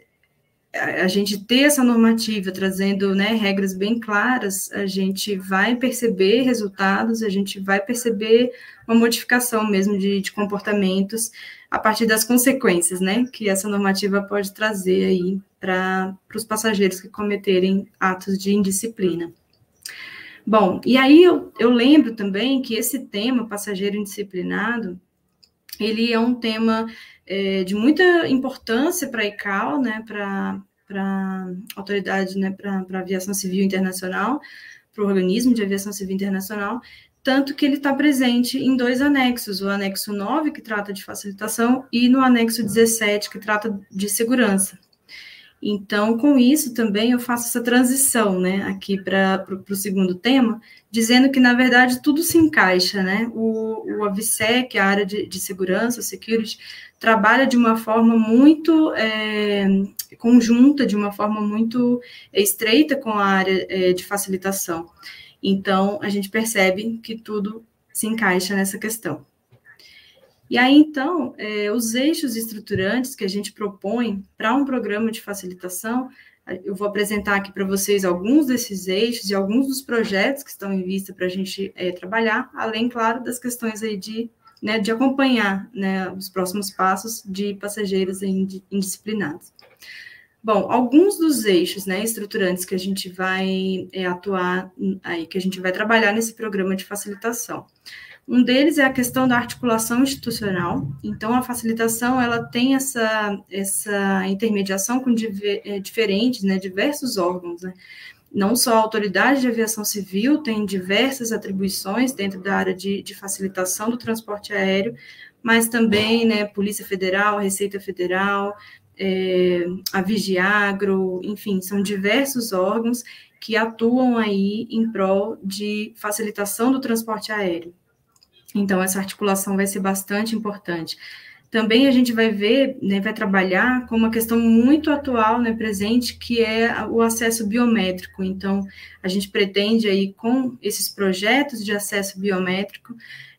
[SPEAKER 2] a gente ter essa normativa trazendo né, regras bem claras, a gente vai perceber resultados, a gente vai perceber uma modificação mesmo de, de comportamentos a partir das consequências né, que essa normativa pode trazer aí para os passageiros que cometerem atos de indisciplina. Bom, e aí eu, eu lembro também que esse tema, passageiro indisciplinado, ele é um tema é, de muita importância para a ICAO, né, para a autoridade, né, para a aviação civil internacional, para o organismo de aviação civil internacional, tanto que ele está presente em dois anexos, o anexo 9, que trata de facilitação, e no anexo 17, que trata de segurança. Então, com isso também eu faço essa transição, né, aqui para o segundo tema, dizendo que, na verdade, tudo se encaixa, né? O, o AVSEC, a área de, de segurança, security, trabalha de uma forma muito é, conjunta, de uma forma muito estreita com a área é, de facilitação. Então, a gente percebe que tudo se encaixa nessa questão. E aí, então, é, os eixos estruturantes que a gente propõe para um programa de facilitação, eu vou apresentar aqui para vocês alguns desses eixos e alguns dos projetos que estão em vista para a gente é, trabalhar, além, claro, das questões aí de, né, de acompanhar né, os próximos passos de passageiros indisciplinados. Bom, alguns dos eixos né, estruturantes que a gente vai é, atuar aí, que a gente vai trabalhar nesse programa de facilitação. Um deles é a questão da articulação institucional. Então, a facilitação ela tem essa, essa intermediação com diver, é, diferentes, né, diversos órgãos. Né? Não só a autoridade de aviação civil tem diversas atribuições dentro da área de, de facilitação do transporte aéreo, mas também né, Polícia Federal, Receita Federal, é, a Vigiagro, enfim, são diversos órgãos que atuam aí em prol de facilitação do transporte aéreo. Então, essa articulação vai ser bastante importante. Também a gente vai ver, né, vai trabalhar com uma questão muito atual, né, presente, que é o acesso biométrico. Então, a gente pretende aí, com esses projetos de acesso biométrico,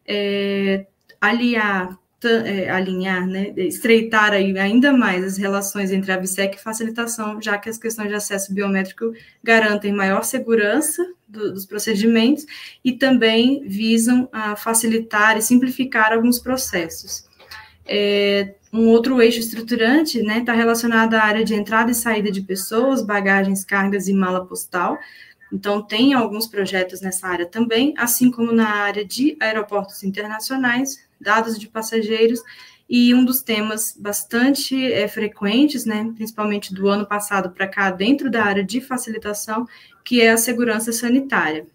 [SPEAKER 2] é, aliar é, alinhar, né, estreitar aí ainda mais as relações entre a VSEC e facilitação, já que as questões de acesso biométrico garantem maior segurança do, dos procedimentos e também visam a facilitar e simplificar alguns processos. É, um outro eixo estruturante está né, tá relacionado à área de entrada e saída de pessoas, bagagens, cargas e mala postal. Então, tem alguns projetos nessa área também, assim como na área de aeroportos internacionais, dados de passageiros, e um dos temas bastante é, frequentes, né, principalmente do ano passado para cá, dentro da área de facilitação, que é a segurança sanitária.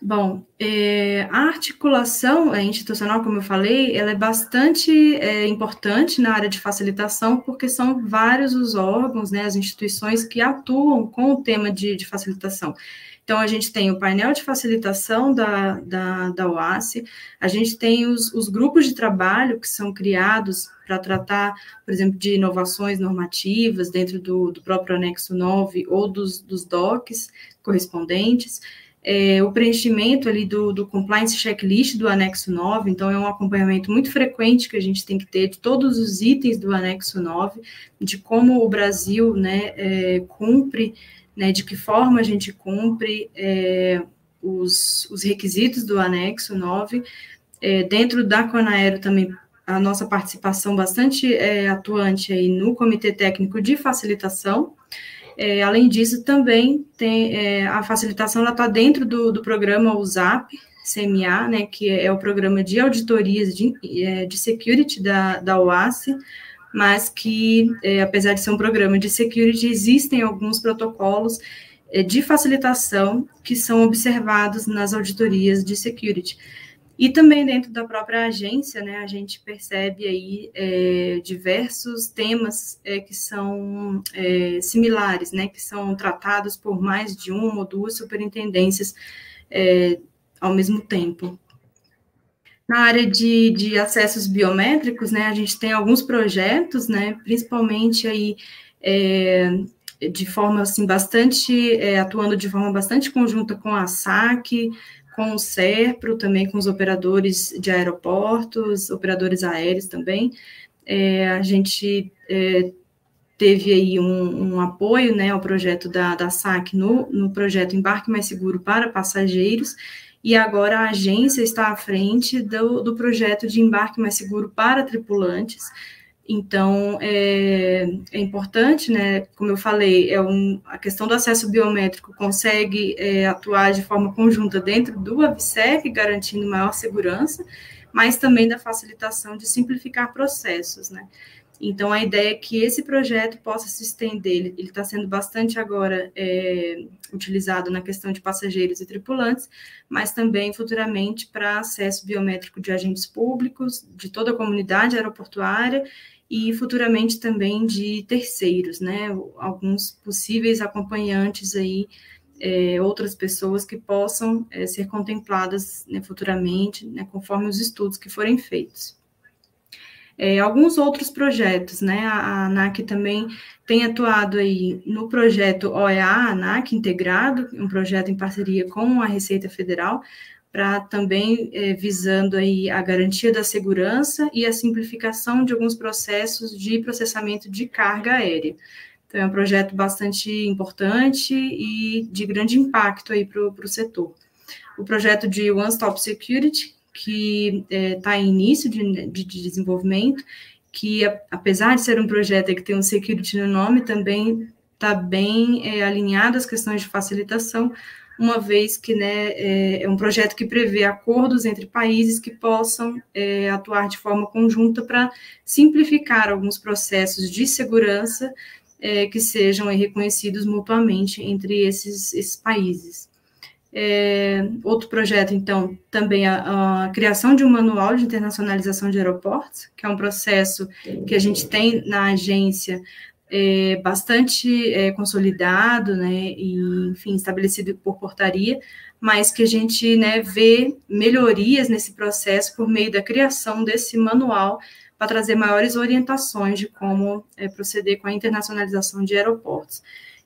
[SPEAKER 2] Bom, é, a articulação é, institucional, como eu falei, ela é bastante é, importante na área de facilitação, porque são vários os órgãos, né, as instituições que atuam com o tema de, de facilitação. Então, a gente tem o painel de facilitação da, da, da OASI, a gente tem os, os grupos de trabalho que são criados para tratar, por exemplo, de inovações normativas dentro do, do próprio anexo 9 ou dos, dos DOCs correspondentes, é, o preenchimento ali do, do compliance checklist do anexo 9, então é um acompanhamento muito frequente que a gente tem que ter de todos os itens do anexo 9, de como o Brasil né, é, cumpre né, de que forma a gente cumpre é, os, os, requisitos do anexo 9. É, dentro da Conaero também a nossa participação bastante é, atuante aí no Comitê Técnico de Facilitação. É, além disso, também tem é, a facilitação está dentro do, do programa USAP, CMA, né, que é o programa de auditorias de, é, de security da, da OASI, mas que, é, apesar de ser um programa de security, existem alguns protocolos é, de facilitação que são observados nas auditorias de security. E também dentro da própria agência, né, a gente percebe aí é, diversos temas é, que são é, similares, né, que são tratados por mais de uma ou duas superintendências é, ao mesmo tempo. Na área de, de acessos biométricos, né, a gente tem alguns projetos, né, principalmente aí é, de forma assim bastante é, atuando de forma bastante conjunta com a SAC, com o SERPRO, também com os operadores de aeroportos, operadores aéreos também. É, a gente é, teve aí um, um, apoio né, ao projeto da, da SAC no, no projeto Embarque Mais Seguro para Passageiros, e agora a agência está à frente do, do projeto de embarque mais seguro para tripulantes. Então, é, é importante, né, como eu falei, é um, a questão do acesso biométrico consegue é, atuar de forma conjunta dentro do AVSEC, garantindo maior segurança, mas também da facilitação de simplificar processos, né. Então, a ideia é que esse projeto possa se estender, ele está sendo bastante agora é, utilizado na questão de passageiros e tripulantes, mas também futuramente para acesso biométrico de agentes públicos, de toda a comunidade aeroportuária e futuramente também de terceiros, né? Alguns possíveis acompanhantes aí, é, outras pessoas que possam é, ser contempladas né, futuramente, né, conforme os estudos que forem feitos. É, alguns outros projetos, né? A, ANAC também tem atuado aí no projeto OEA ANAC integrado, um projeto em parceria com a Receita Federal, para também é, visando aí a garantia da segurança e a simplificação de alguns processos de processamento de carga aérea. Então, é um projeto bastante importante e de grande impacto aí para o setor. O projeto de One Stop Security, que está é, em início de, de, de, desenvolvimento, que apesar de ser um projeto que tem um security no nome, também está bem é, alinhado às questões de facilitação, uma vez que né, é, é, um projeto que prevê acordos entre países que possam é, atuar de forma conjunta para simplificar alguns processos de segurança é, que sejam reconhecidos mutuamente entre esses, esses países. É, outro projeto, então, também a, a, criação de um manual de internacionalização de aeroportos, que é um processo que a gente tem na agência é, bastante é, consolidado, né, e, enfim, estabelecido por portaria, mas que a gente, né, vê melhorias nesse processo por meio da criação desse manual para trazer maiores orientações de como é, proceder com a internacionalização de aeroportos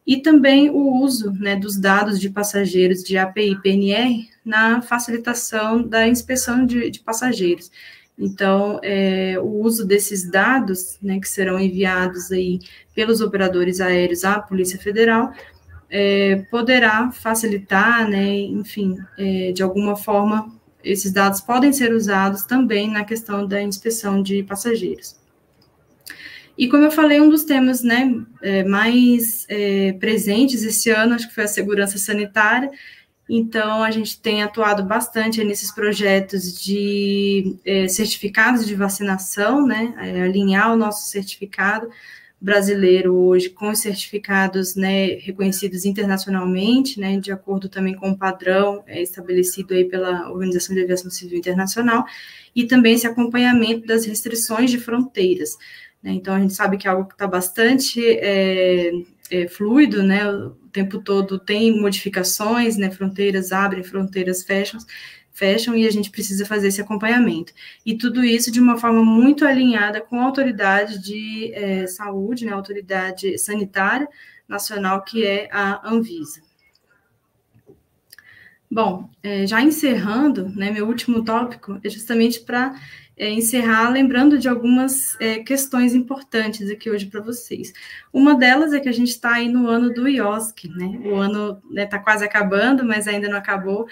[SPEAKER 2] e também o uso né, dos dados de passageiros de API PNR na facilitação da inspeção de, de passageiros. Então, é, o uso desses dados, né, que serão enviados aí pelos operadores aéreos à Polícia Federal, é, poderá facilitar, né, enfim, é, de alguma forma, esses dados podem ser usados também na questão da inspeção de passageiros. E como eu falei, um dos temas né, é, mais é, presentes esse ano, acho que foi a segurança sanitária. Então, a gente tem atuado bastante nesses projetos de é, certificados de vacinação, né, é, alinhar o nosso certificado brasileiro hoje com os certificados né, reconhecidos internacionalmente, né, de acordo também com o padrão estabelecido aí pela Organização de Aviação Civil Internacional, e também esse acompanhamento das restrições de fronteiras. Né? Então, a gente sabe que é algo que está bastante é, é, fluido, né? o tempo todo tem modificações, né? fronteiras abrem, fronteiras fecham, fecham e a gente precisa fazer esse acompanhamento. E tudo isso de uma forma muito alinhada com a autoridade de é, saúde, né, a autoridade sanitária nacional, que é a Anvisa. Bom, é, já encerrando, né, meu último tópico é justamente para é, encerrar lembrando de algumas é, questões importantes aqui hoje para vocês. Uma delas é que a gente está aí no ano do IOSC, né? O ano está né, tá quase acabando, mas ainda não acabou.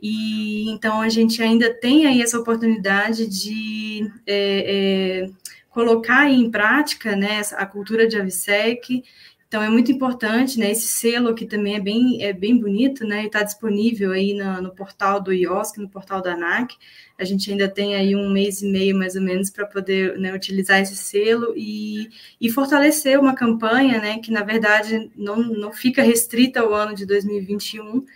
[SPEAKER 2] E então a gente ainda tem aí essa oportunidade de é, é colocar em prática né, a cultura de AVSEC então é muito importante, né? Esse selo aqui também é bem, é bem bonito, né? E está disponível aí no, no, portal do IOSC, no portal da ANAC. A gente ainda tem aí um mês e meio, mais ou menos, para poder né, utilizar esse selo e, e fortalecer uma campanha, né? Que na verdade não, não fica restrita ao ano de 2021,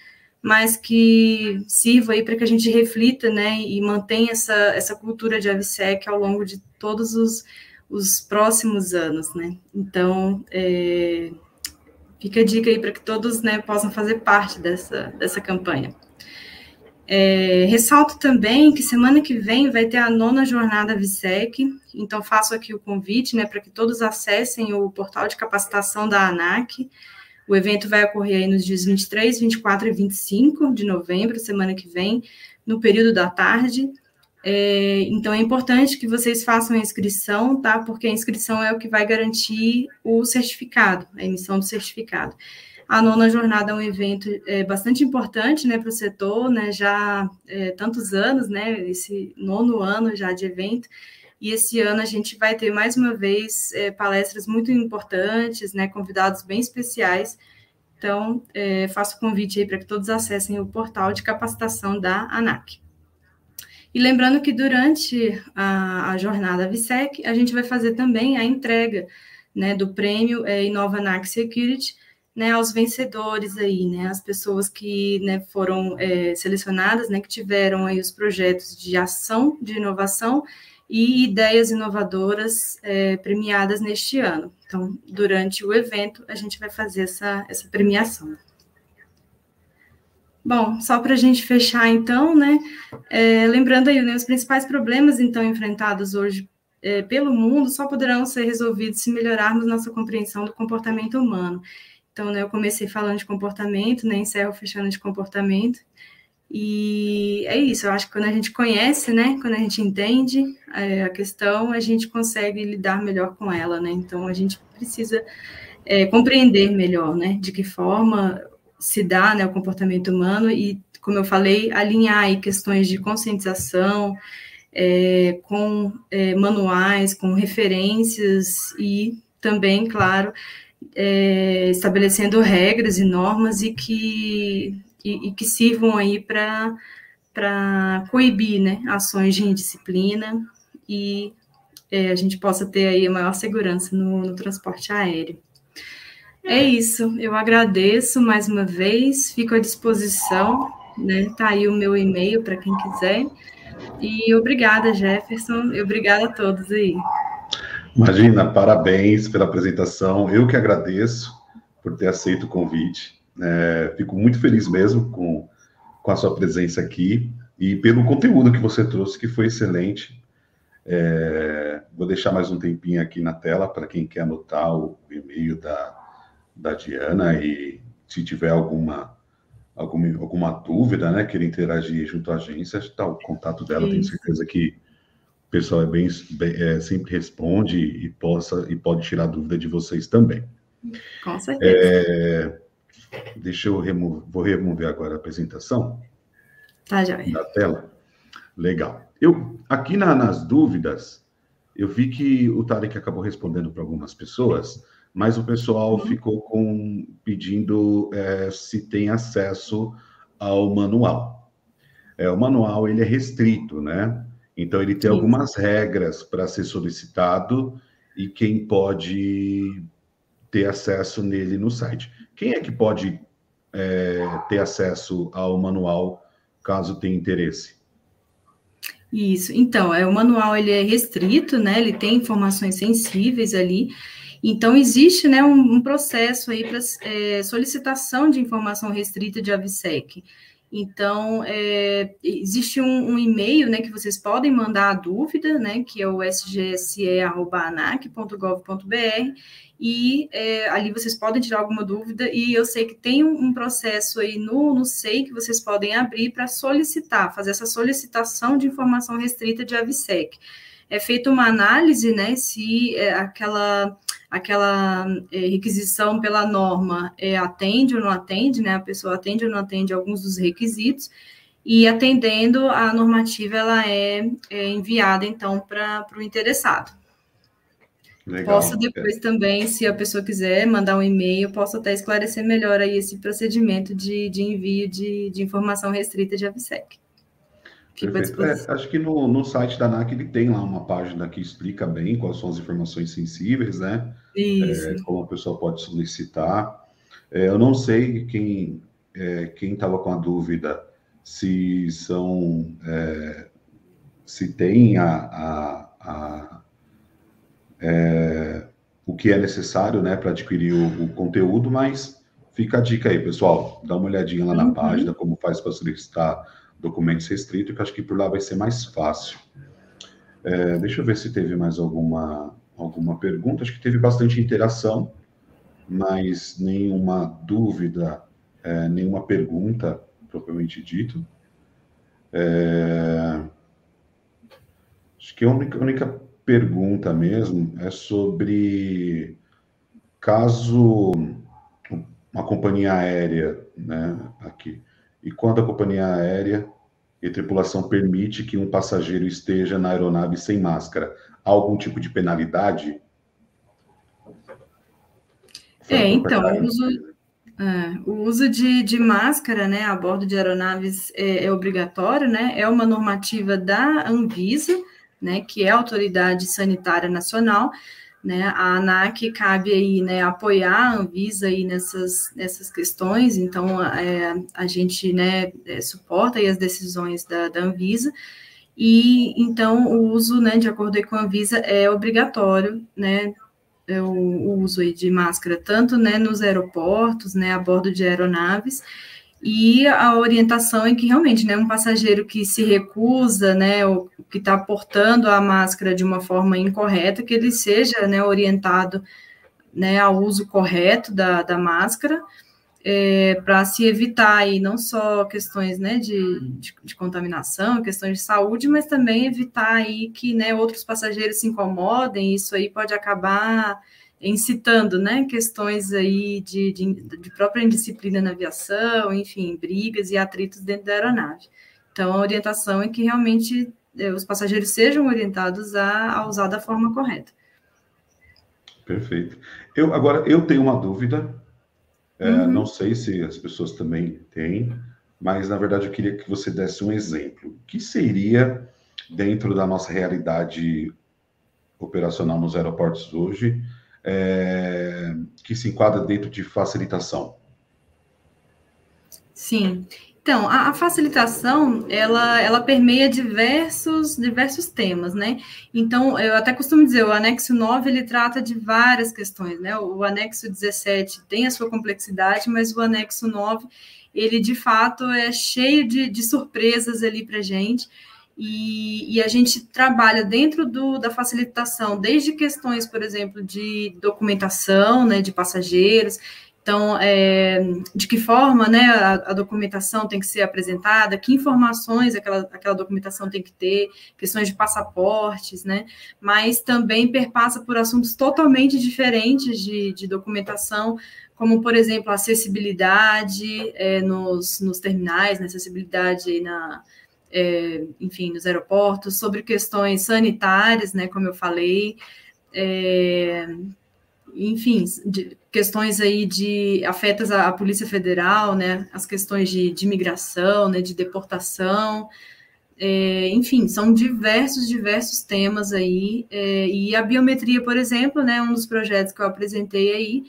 [SPEAKER 2] mas que sirva aí para que a gente reflita, né? E mantenha essa, essa cultura de AVSEC ao longo de todos os os próximos anos, né? Então, é, fica a dica aí para que todos né, possam fazer parte dessa, dessa campanha. É, ressalto também que semana que vem vai ter a nona jornada VSEC, então faço aqui o convite né, para que todos acessem o portal de capacitação da ANAC. O evento vai ocorrer aí nos dias 23, 24 e 25 de novembro, semana que vem, no período da tarde. É, então é importante que vocês façam a inscrição, tá? Porque a inscrição é o que vai garantir o certificado, a emissão do certificado. A nona jornada é um evento é, bastante importante né, para o setor, né, já é, tantos anos, né, esse nono ano já de evento, e esse ano a gente vai ter mais uma vez é, palestras muito importantes, né, convidados bem especiais. Então, é, faço o convite aí para que todos acessem o portal de capacitação da ANAC. E lembrando que durante a, a jornada VSEC, a gente vai fazer também a entrega né, do prêmio é, Inova ANAC Security né, aos vencedores aí, né, as pessoas que né, foram é, selecionadas, né, que tiveram aí os projetos de ação de inovação e ideias inovadoras é, premiadas neste ano. Então, durante o evento, a gente vai fazer essa, essa premiação. Bom, só para a gente fechar, então, né, é, lembrando aí, né, os principais problemas, então, enfrentados hoje é, pelo mundo só poderão ser resolvidos se melhorarmos nossa compreensão do comportamento humano. Então, né, eu comecei falando de comportamento, né, encerro fechando de comportamento, e é isso, eu acho que quando a gente conhece, né, quando a gente entende é, a questão, a gente consegue lidar melhor com ela, né, então a gente precisa é, compreender melhor, né, de que forma se dá né, o comportamento humano e, como eu falei, alinhar aí questões de conscientização é, com é, manuais, com referências e também, claro, é, estabelecendo regras e normas e que, e, e que sirvam aí para coibir né, ações de indisciplina e é, a gente possa ter aí a maior segurança no, no transporte aéreo. É isso, eu agradeço mais uma vez, fico à disposição, né? Tá aí o meu e-mail para quem quiser. E obrigada, Jefferson, e obrigada a todos aí.
[SPEAKER 1] Imagina, parabéns pela apresentação. Eu que agradeço por ter aceito o convite. É, fico muito feliz mesmo com, com a sua presença aqui e pelo conteúdo que você trouxe, que foi excelente. É, vou deixar mais um tempinho aqui na tela para quem quer anotar o e-mail da, da Diana e se tiver alguma alguma, alguma dúvida, né, querer interagir junto à agência, está o contato dela, Sim. tenho certeza que o pessoal é bem, bem é, sempre responde e possa e pode tirar dúvida de vocês também.
[SPEAKER 2] Com certeza. É,
[SPEAKER 1] deixa eu remover, vou remover agora a apresentação.
[SPEAKER 2] Tá, já.
[SPEAKER 1] Da tela. Legal. Eu aqui na, nas dúvidas, eu vi que o Tarek acabou respondendo para algumas pessoas mas o pessoal uhum. ficou com pedindo é, se tem acesso ao manual. É, o manual ele é restrito, né? Então ele tem Sim. algumas regras para ser solicitado e quem pode ter acesso nele no site. Quem é que pode é, ter acesso ao manual caso tenha interesse?
[SPEAKER 2] Isso. Então, é o manual ele é restrito, né? Ele tem informações sensíveis ali. Então, existe né, um, um processo aí para é, solicitação de informação restrita de AVSEC. Então, é, existe um, um, e-mail né, que vocês podem mandar a dúvida, né, que é o sgse.anac.gov.br, e é, ali vocês podem tirar alguma dúvida, e eu sei que tem um, um processo aí no, no SEI que vocês podem abrir para solicitar, fazer essa solicitação de informação restrita de AVSEC. É feita uma análise, né, se é, aquela aquela é, requisição pela norma é, atende ou não atende, né? A pessoa atende ou não atende alguns dos requisitos, e atendendo a normativa, ela é, é enviada, então, para o interessado. Legal. Posso depois também, se a pessoa quiser mandar um e-mail, posso até esclarecer melhor aí esse procedimento de, de envio de, de informação restrita de AVSEC.
[SPEAKER 1] É, acho que no, no site da ANAC ele tem lá uma página que explica bem quais são as informações sensíveis, né?
[SPEAKER 2] Isso. É,
[SPEAKER 1] como a pessoa pode solicitar. É, eu não sei quem é, quem estava com a dúvida se são é, se tem a, a, a é, o que é necessário, né, para adquirir o, o, conteúdo, mas fica a dica aí, pessoal, dá uma olhadinha lá na uhum. página como faz para solicitar documentos restritos, que acho que por lá vai ser mais fácil. É, deixa eu ver se teve mais alguma, alguma pergunta. Acho que teve bastante interação, mas nenhuma dúvida, é, nenhuma pergunta, propriamente dito. É... que a única, única pergunta mesmo é sobre caso uma companhia aérea, né, aqui, e quando a companhia aérea e tripulação permite que um passageiro esteja na aeronave sem máscara, há algum tipo de penalidade?
[SPEAKER 2] É, então, o uso, é, o uso de, de, máscara, né, a bordo de aeronaves é, é, obrigatório, né, é uma normativa da Anvisa, né, que é a Autoridade Sanitária Nacional, né, a ANAC cabe aí, né, apoiar a Anvisa aí nessas, nessas questões, então é, a gente, né, é, suporta aí as decisões da, da Anvisa, e então o uso, né, de acordo com a Anvisa, é obrigatório, né, é o, o uso aí de máscara, tanto, né, nos aeroportos, né, a bordo de aeronaves, e a orientação é que realmente, né, um passageiro que se recusa, né, ou que está portando a máscara de uma forma incorreta, que ele seja, né, orientado, né, ao uso correto da, da máscara, é, para se evitar aí não só questões, né, de, de, de, contaminação, questões de saúde, mas também evitar aí que, né, outros passageiros se incomodem, isso aí pode acabar incitando, né, questões aí de, de, de, própria indisciplina na aviação, enfim, brigas e atritos dentro da aeronave. Então, a orientação é que realmente eh, os passageiros sejam orientados a, a, usar da forma correta.
[SPEAKER 1] Perfeito. Eu agora eu tenho uma dúvida. É, uhum. Não sei se as pessoas também têm, mas na verdade eu queria que você desse um exemplo. O que seria dentro da nossa realidade operacional nos aeroportos hoje? É, que se enquadra dentro de facilitação?
[SPEAKER 2] Sim. Então, a, a, facilitação, ela, ela permeia diversos, diversos temas, né? Então, eu até costumo dizer, o anexo 9, ele trata de várias questões, né? O, anexo 17 tem a sua complexidade, mas o anexo 9, ele, de fato, é cheio de, de surpresas ali para gente, gente e, e, a gente trabalha dentro do, da facilitação, desde questões, por exemplo, de documentação, né, de passageiros. Então, é, de que forma, né, a, a, documentação tem que ser apresentada, que informações aquela, aquela documentação tem que ter, questões de passaportes, né, mas também perpassa por assuntos totalmente diferentes de, de documentação, como, por exemplo, acessibilidade é, nos, nos terminais, né, acessibilidade na é, enfim, nos aeroportos, sobre questões sanitárias, né, como eu falei, é, enfim, de, questões aí de afetas à, Polícia Federal, né, as questões de, de imigração, né, de deportação, é, enfim, são diversos, diversos temas aí, é, e a biometria, por exemplo, né, um dos projetos que eu apresentei aí,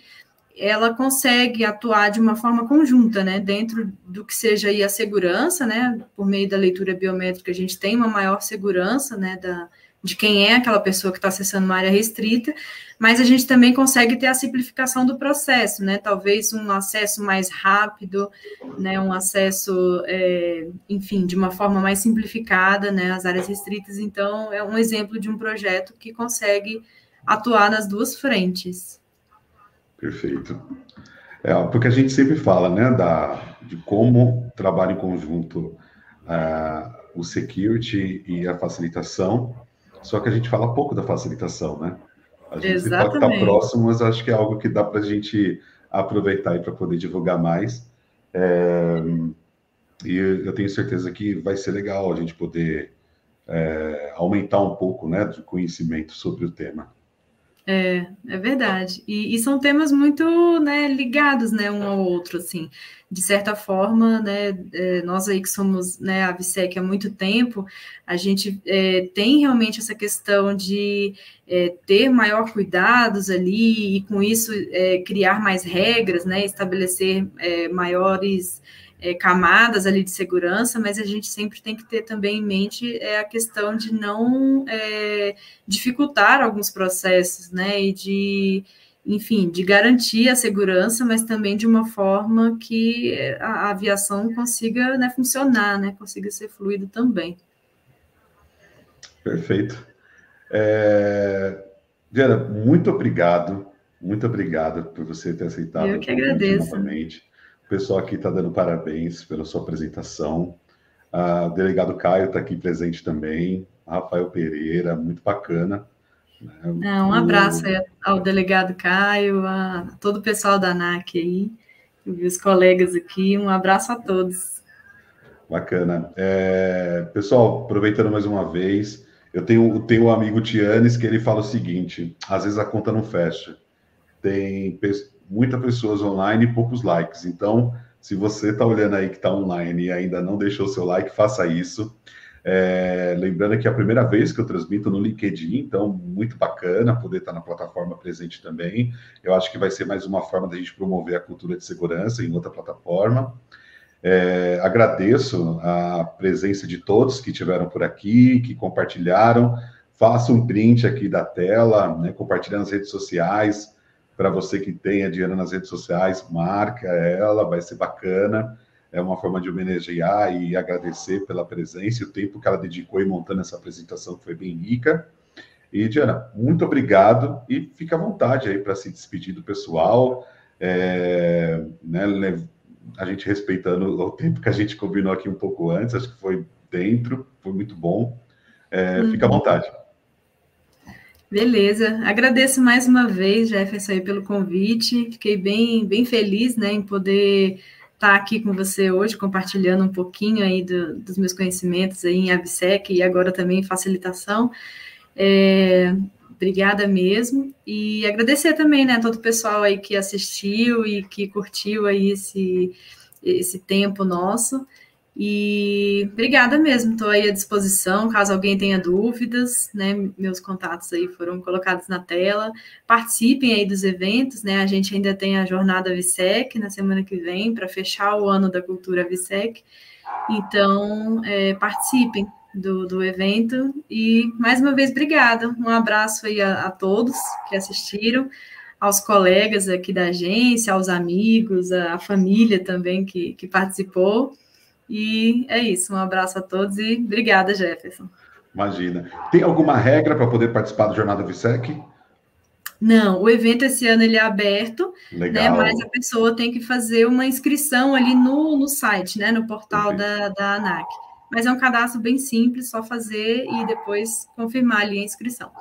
[SPEAKER 2] ela consegue atuar de uma forma conjunta, né, dentro do que seja aí a segurança, né, por meio da leitura biométrica a gente tem uma maior segurança, né, da, de quem é aquela pessoa que está acessando uma área restrita, mas a gente também consegue ter a simplificação do processo, né, talvez um acesso mais rápido, né, um acesso, é, enfim, de uma forma mais simplificada, né, às áreas restritas, então é um exemplo de um projeto que consegue atuar nas duas frentes.
[SPEAKER 1] Perfeito. É, porque a gente sempre fala, né, da, de como trabalha em conjunto uh, o security e a facilitação, só que a gente fala pouco da facilitação, né? A gente Exatamente. fala que está próximo, mas acho que é algo que dá para a gente aproveitar e para poder divulgar mais. É, e eu tenho certeza que vai ser legal a gente poder é, aumentar um pouco né, de conhecimento sobre o tema.
[SPEAKER 2] É, é verdade. E, e, são temas muito né, ligados né, um ao outro, assim. De certa forma, né, é, nós aí que somos né, a VSEC há muito tempo, a gente é, tem realmente essa questão de é, ter maior cuidados ali e, com isso, é, criar mais regras, né, estabelecer é, maiores é, camadas ali de segurança, mas a gente sempre tem que ter também em mente é, a questão de não é, dificultar alguns processos, né? E de, enfim, de garantir a segurança, mas também de uma forma que a, a aviação consiga né, funcionar, né? Consiga ser fluido também.
[SPEAKER 1] Perfeito. É... Diana, muito obrigado, muito obrigado por você ter aceitado.
[SPEAKER 2] Eu que agradeço.
[SPEAKER 1] Novamente. O pessoal aqui está dando parabéns pela sua apresentação. o delegado Caio está aqui presente também, Rafael Pereira, muito bacana.
[SPEAKER 2] Né? um abraço ao delegado Caio, a todo o pessoal da ANAC aí, os colegas aqui, um abraço a todos.
[SPEAKER 1] Bacana. É, pessoal, aproveitando mais uma vez, eu tenho, tenho um amigo Tianes que ele fala o seguinte: às vezes a conta não fecha. Tem muitas pessoas online e poucos likes. Então, se você está olhando aí que está online e ainda não deixou seu like, faça isso. É, lembrando que é a primeira vez que eu transmito no LinkedIn, então muito bacana poder estar na plataforma presente também. Eu acho que vai ser mais uma forma da gente promover a cultura de segurança em outra plataforma. É, agradeço a presença de todos que estiveram por aqui, que compartilharam. Faça um print aqui da tela, né, compartilhando nas redes sociais. Para você que tem a Diana nas redes sociais, marca ela, vai ser bacana é uma forma de homenagear e agradecer pela presença e o tempo que ela dedicou em montando essa apresentação, que foi bem rica. E, Diana, muito obrigado e fica à vontade aí para se despedir do pessoal, é, né, a gente respeitando o tempo que a gente combinou aqui um pouco antes, acho que foi dentro, foi muito bom. É, Fica à uhum. vontade.
[SPEAKER 2] Beleza, agradeço mais uma vez, Jefferson, aí, pelo convite, fiquei bem, bem feliz né, em poder estar aqui com você hoje, compartilhando um pouquinho aí do, dos meus conhecimentos aí em ABSEC e agora também em facilitação. É, obrigada mesmo. E agradecer também, né, todo o pessoal aí que assistiu e que curtiu aí esse, esse tempo nosso. E obrigada mesmo, estou aí à disposição, caso alguém tenha dúvidas, né? Meus contatos aí foram colocados na tela. Participem aí dos eventos, né? A gente ainda tem a jornada VSEC na semana que vem para fechar o ano da cultura VSEC. Então, é, participem do, do evento. E mais uma vez, obrigada. Um abraço aí a, a todos que assistiram aos colegas aqui da agência, aos amigos, à família também que, que participou. E é isso. Um abraço a todos e obrigada, Jefferson.
[SPEAKER 1] Imagina. Tem alguma regra para poder participar do Jornada VSEC?
[SPEAKER 2] Não, o evento esse ano ele é aberto, né, mas a pessoa tem que fazer uma inscrição ali no, no site, né, no portal da, da ANAC. Mas é um cadastro bem simples, só fazer e depois confirmar ali a inscrição.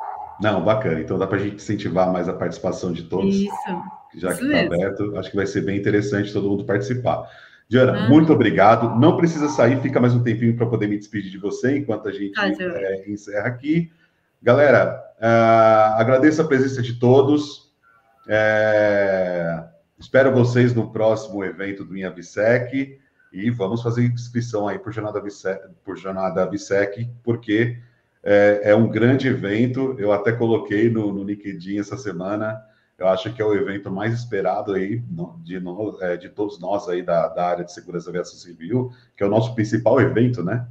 [SPEAKER 1] Não, bacana. Então dá para a gente incentivar mais a participação de todos. Isso. Já isso que está aberto, acho que vai ser bem interessante todo mundo participar. Diana, ah. muito obrigado. Não precisa sair, fica mais um tempinho para poder me despedir de você enquanto a gente ah, é, encerra aqui. Galera, uh, agradeço a presença de todos. É, espero vocês no próximo evento do Minha Visec e vamos fazer inscrição aí por Jornada Visec, por Jornada Visec porque é, é, um grande evento. Eu até coloquei no, no LinkedIn essa semana eu acho que é o evento mais esperado aí de, é, de todos nós aí da, da, área de segurança da aviação civil, que é o nosso principal evento, né?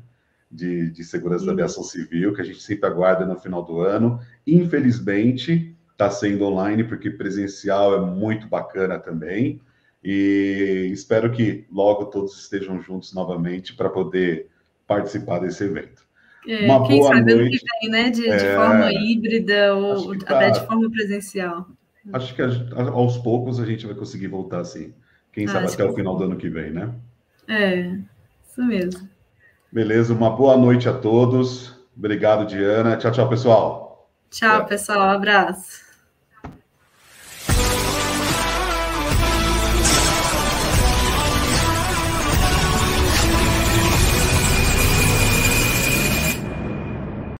[SPEAKER 1] De, de segurança Sim. da aviação civil, que a gente sempre aguarda no final do ano. Infelizmente, está sendo online, porque presencial é muito bacana também. E espero que logo todos estejam juntos novamente para poder participar desse evento.
[SPEAKER 2] É, Uma quem boa sabe noite. ano que vem, né? De, é, de forma híbrida ou até tá... de forma presencial.
[SPEAKER 1] Acho que aos poucos a gente vai conseguir voltar assim. Quem sabe até o final do ano que vem, né?
[SPEAKER 2] É, isso mesmo.
[SPEAKER 1] Beleza, uma boa noite a todos. Obrigado, Diana. Tchau, tchau, pessoal.
[SPEAKER 2] Tchau, é. pessoal. Um abraço.